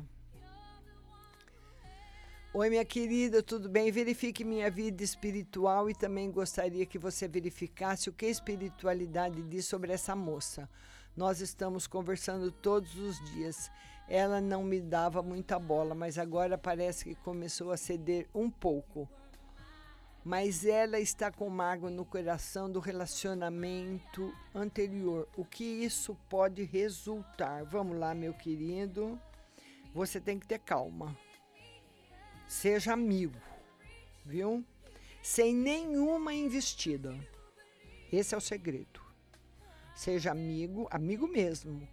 Oi, minha querida, tudo bem? Verifique minha vida espiritual e também gostaria que você verificasse o que a espiritualidade diz sobre essa moça. Nós estamos conversando todos os dias. Ela não me dava muita bola, mas agora parece que começou a ceder um pouco. Mas ela está com mágoa no coração do relacionamento anterior. O que isso pode resultar? Vamos lá, meu querido. Você tem que ter calma. Seja amigo, viu? Sem nenhuma investida. Esse é o segredo. Seja amigo, amigo mesmo.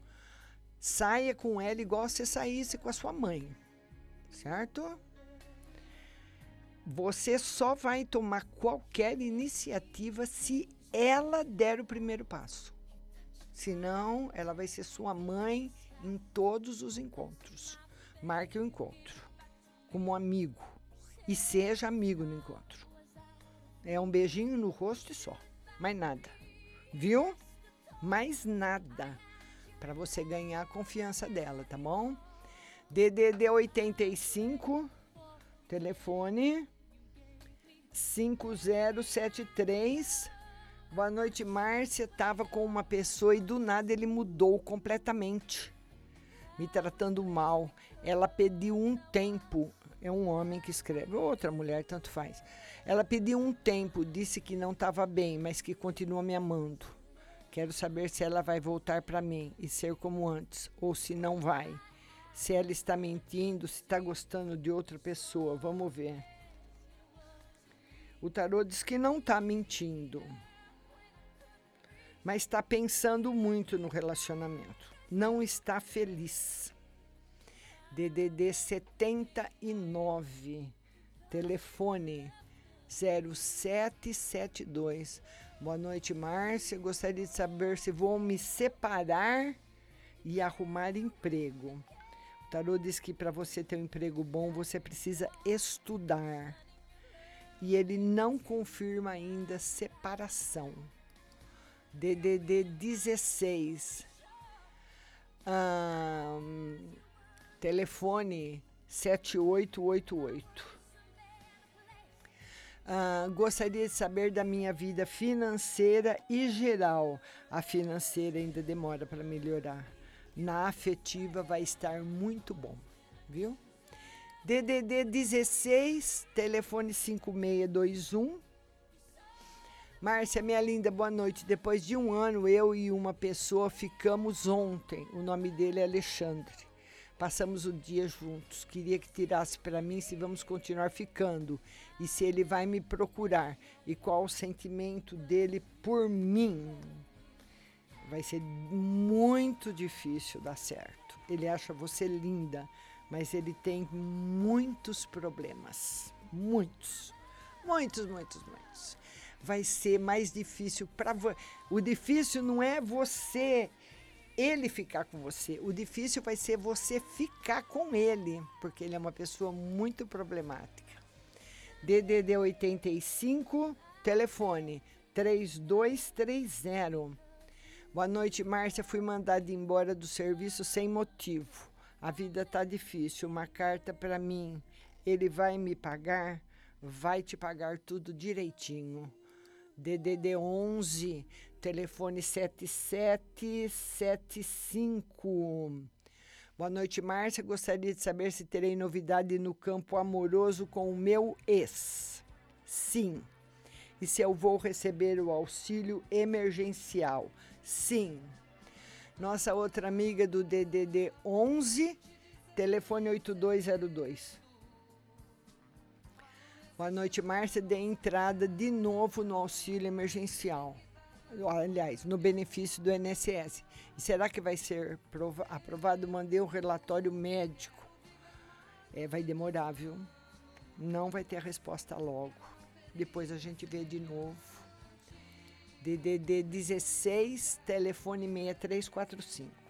Saia com ela igual você saísse com a sua mãe, certo? Você só vai tomar qualquer iniciativa se ela der o primeiro passo. Senão, ela vai ser sua mãe em todos os encontros. Marque o encontro como amigo e seja amigo no encontro. É um beijinho no rosto e só, mais nada. Viu? Mais nada para você ganhar a confiança dela, tá bom? DDD 85 telefone 5073 Boa noite, Márcia. Tava com uma pessoa e do nada ele mudou completamente, me tratando mal. Ela pediu um tempo é um homem que escreve, outra mulher, tanto faz. Ela pediu um tempo, disse que não estava bem, mas que continua me amando. Quero saber se ela vai voltar para mim e ser como antes, ou se não vai. Se ela está mentindo, se está gostando de outra pessoa. Vamos ver. O tarô diz que não está mentindo, mas está pensando muito no relacionamento. Não está feliz. DDD 79, telefone 0772. Boa noite, Márcia. Gostaria de saber se vou me separar e arrumar emprego. O tarô diz que para você ter um emprego bom, você precisa estudar. E ele não confirma ainda separação. DDD 16. Hum, telefone 7888. Ah, gostaria de saber da minha vida financeira e geral. A financeira ainda demora para melhorar. Na afetiva vai estar muito bom, viu? DDD 16, telefone 5621. Márcia, minha linda, boa noite. Depois de um ano, eu e uma pessoa ficamos ontem. O nome dele é Alexandre. Passamos o dia juntos. Queria que tirasse para mim se vamos continuar ficando e se ele vai me procurar e qual o sentimento dele por mim. Vai ser muito difícil dar certo. Ele acha você linda, mas ele tem muitos problemas. Muitos. Muitos, muitos, muitos. Vai ser mais difícil para você. O difícil não é você ele ficar com você. O difícil vai ser você ficar com ele, porque ele é uma pessoa muito problemática. DDD 85, telefone 3230. Boa noite, Márcia. Fui mandada embora do serviço sem motivo. A vida tá difícil. Uma carta para mim. Ele vai me pagar? Vai te pagar tudo direitinho. DDD 11, telefone 7775. Boa noite, Márcia. Gostaria de saber se terei novidade no campo amoroso com o meu ex. Sim. E se eu vou receber o auxílio emergencial? Sim. Nossa outra amiga do DDD 11, telefone 8202. Boa noite, Márcia. Dei entrada de novo no auxílio emergencial. Aliás, no benefício do INSS. E será que vai ser aprovado? Mandei o um relatório médico. É, vai demorar, viu? Não vai ter a resposta logo. Depois a gente vê de novo. DDD 16, telefone 6345.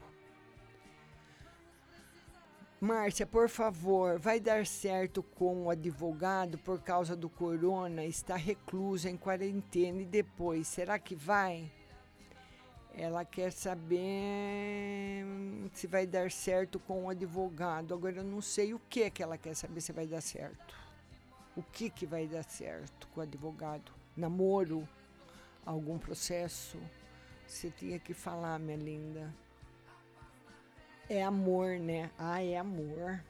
Márcia, por favor, vai dar certo com o advogado por causa do corona? Está recluso em quarentena e depois, será que vai? Ela quer saber hum, se vai dar certo com o advogado. Agora eu não sei o que que ela quer saber se vai dar certo. O que que vai dar certo com o advogado? Namoro? Algum processo? Você tinha que falar, minha linda. É amor, né? Ah, é amor.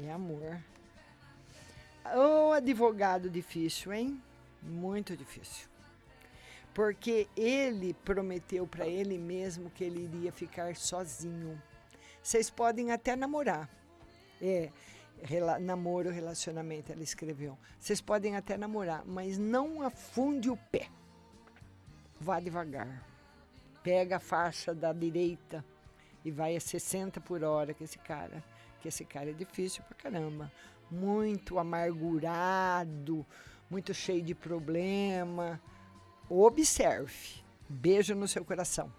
É amor. Ô, advogado difícil, hein? Muito difícil. Porque ele prometeu para ele mesmo que ele iria ficar sozinho. Vocês podem até namorar. É, rela- namoro, relacionamento, ela escreveu. Vocês podem até namorar, mas não afunde o pé. Vá devagar. Pega a faixa da direita e vai a 60 por hora com esse cara. Que esse cara é difícil pra caramba. Muito amargurado, muito cheio de problema. Observe. Beijo no seu coração.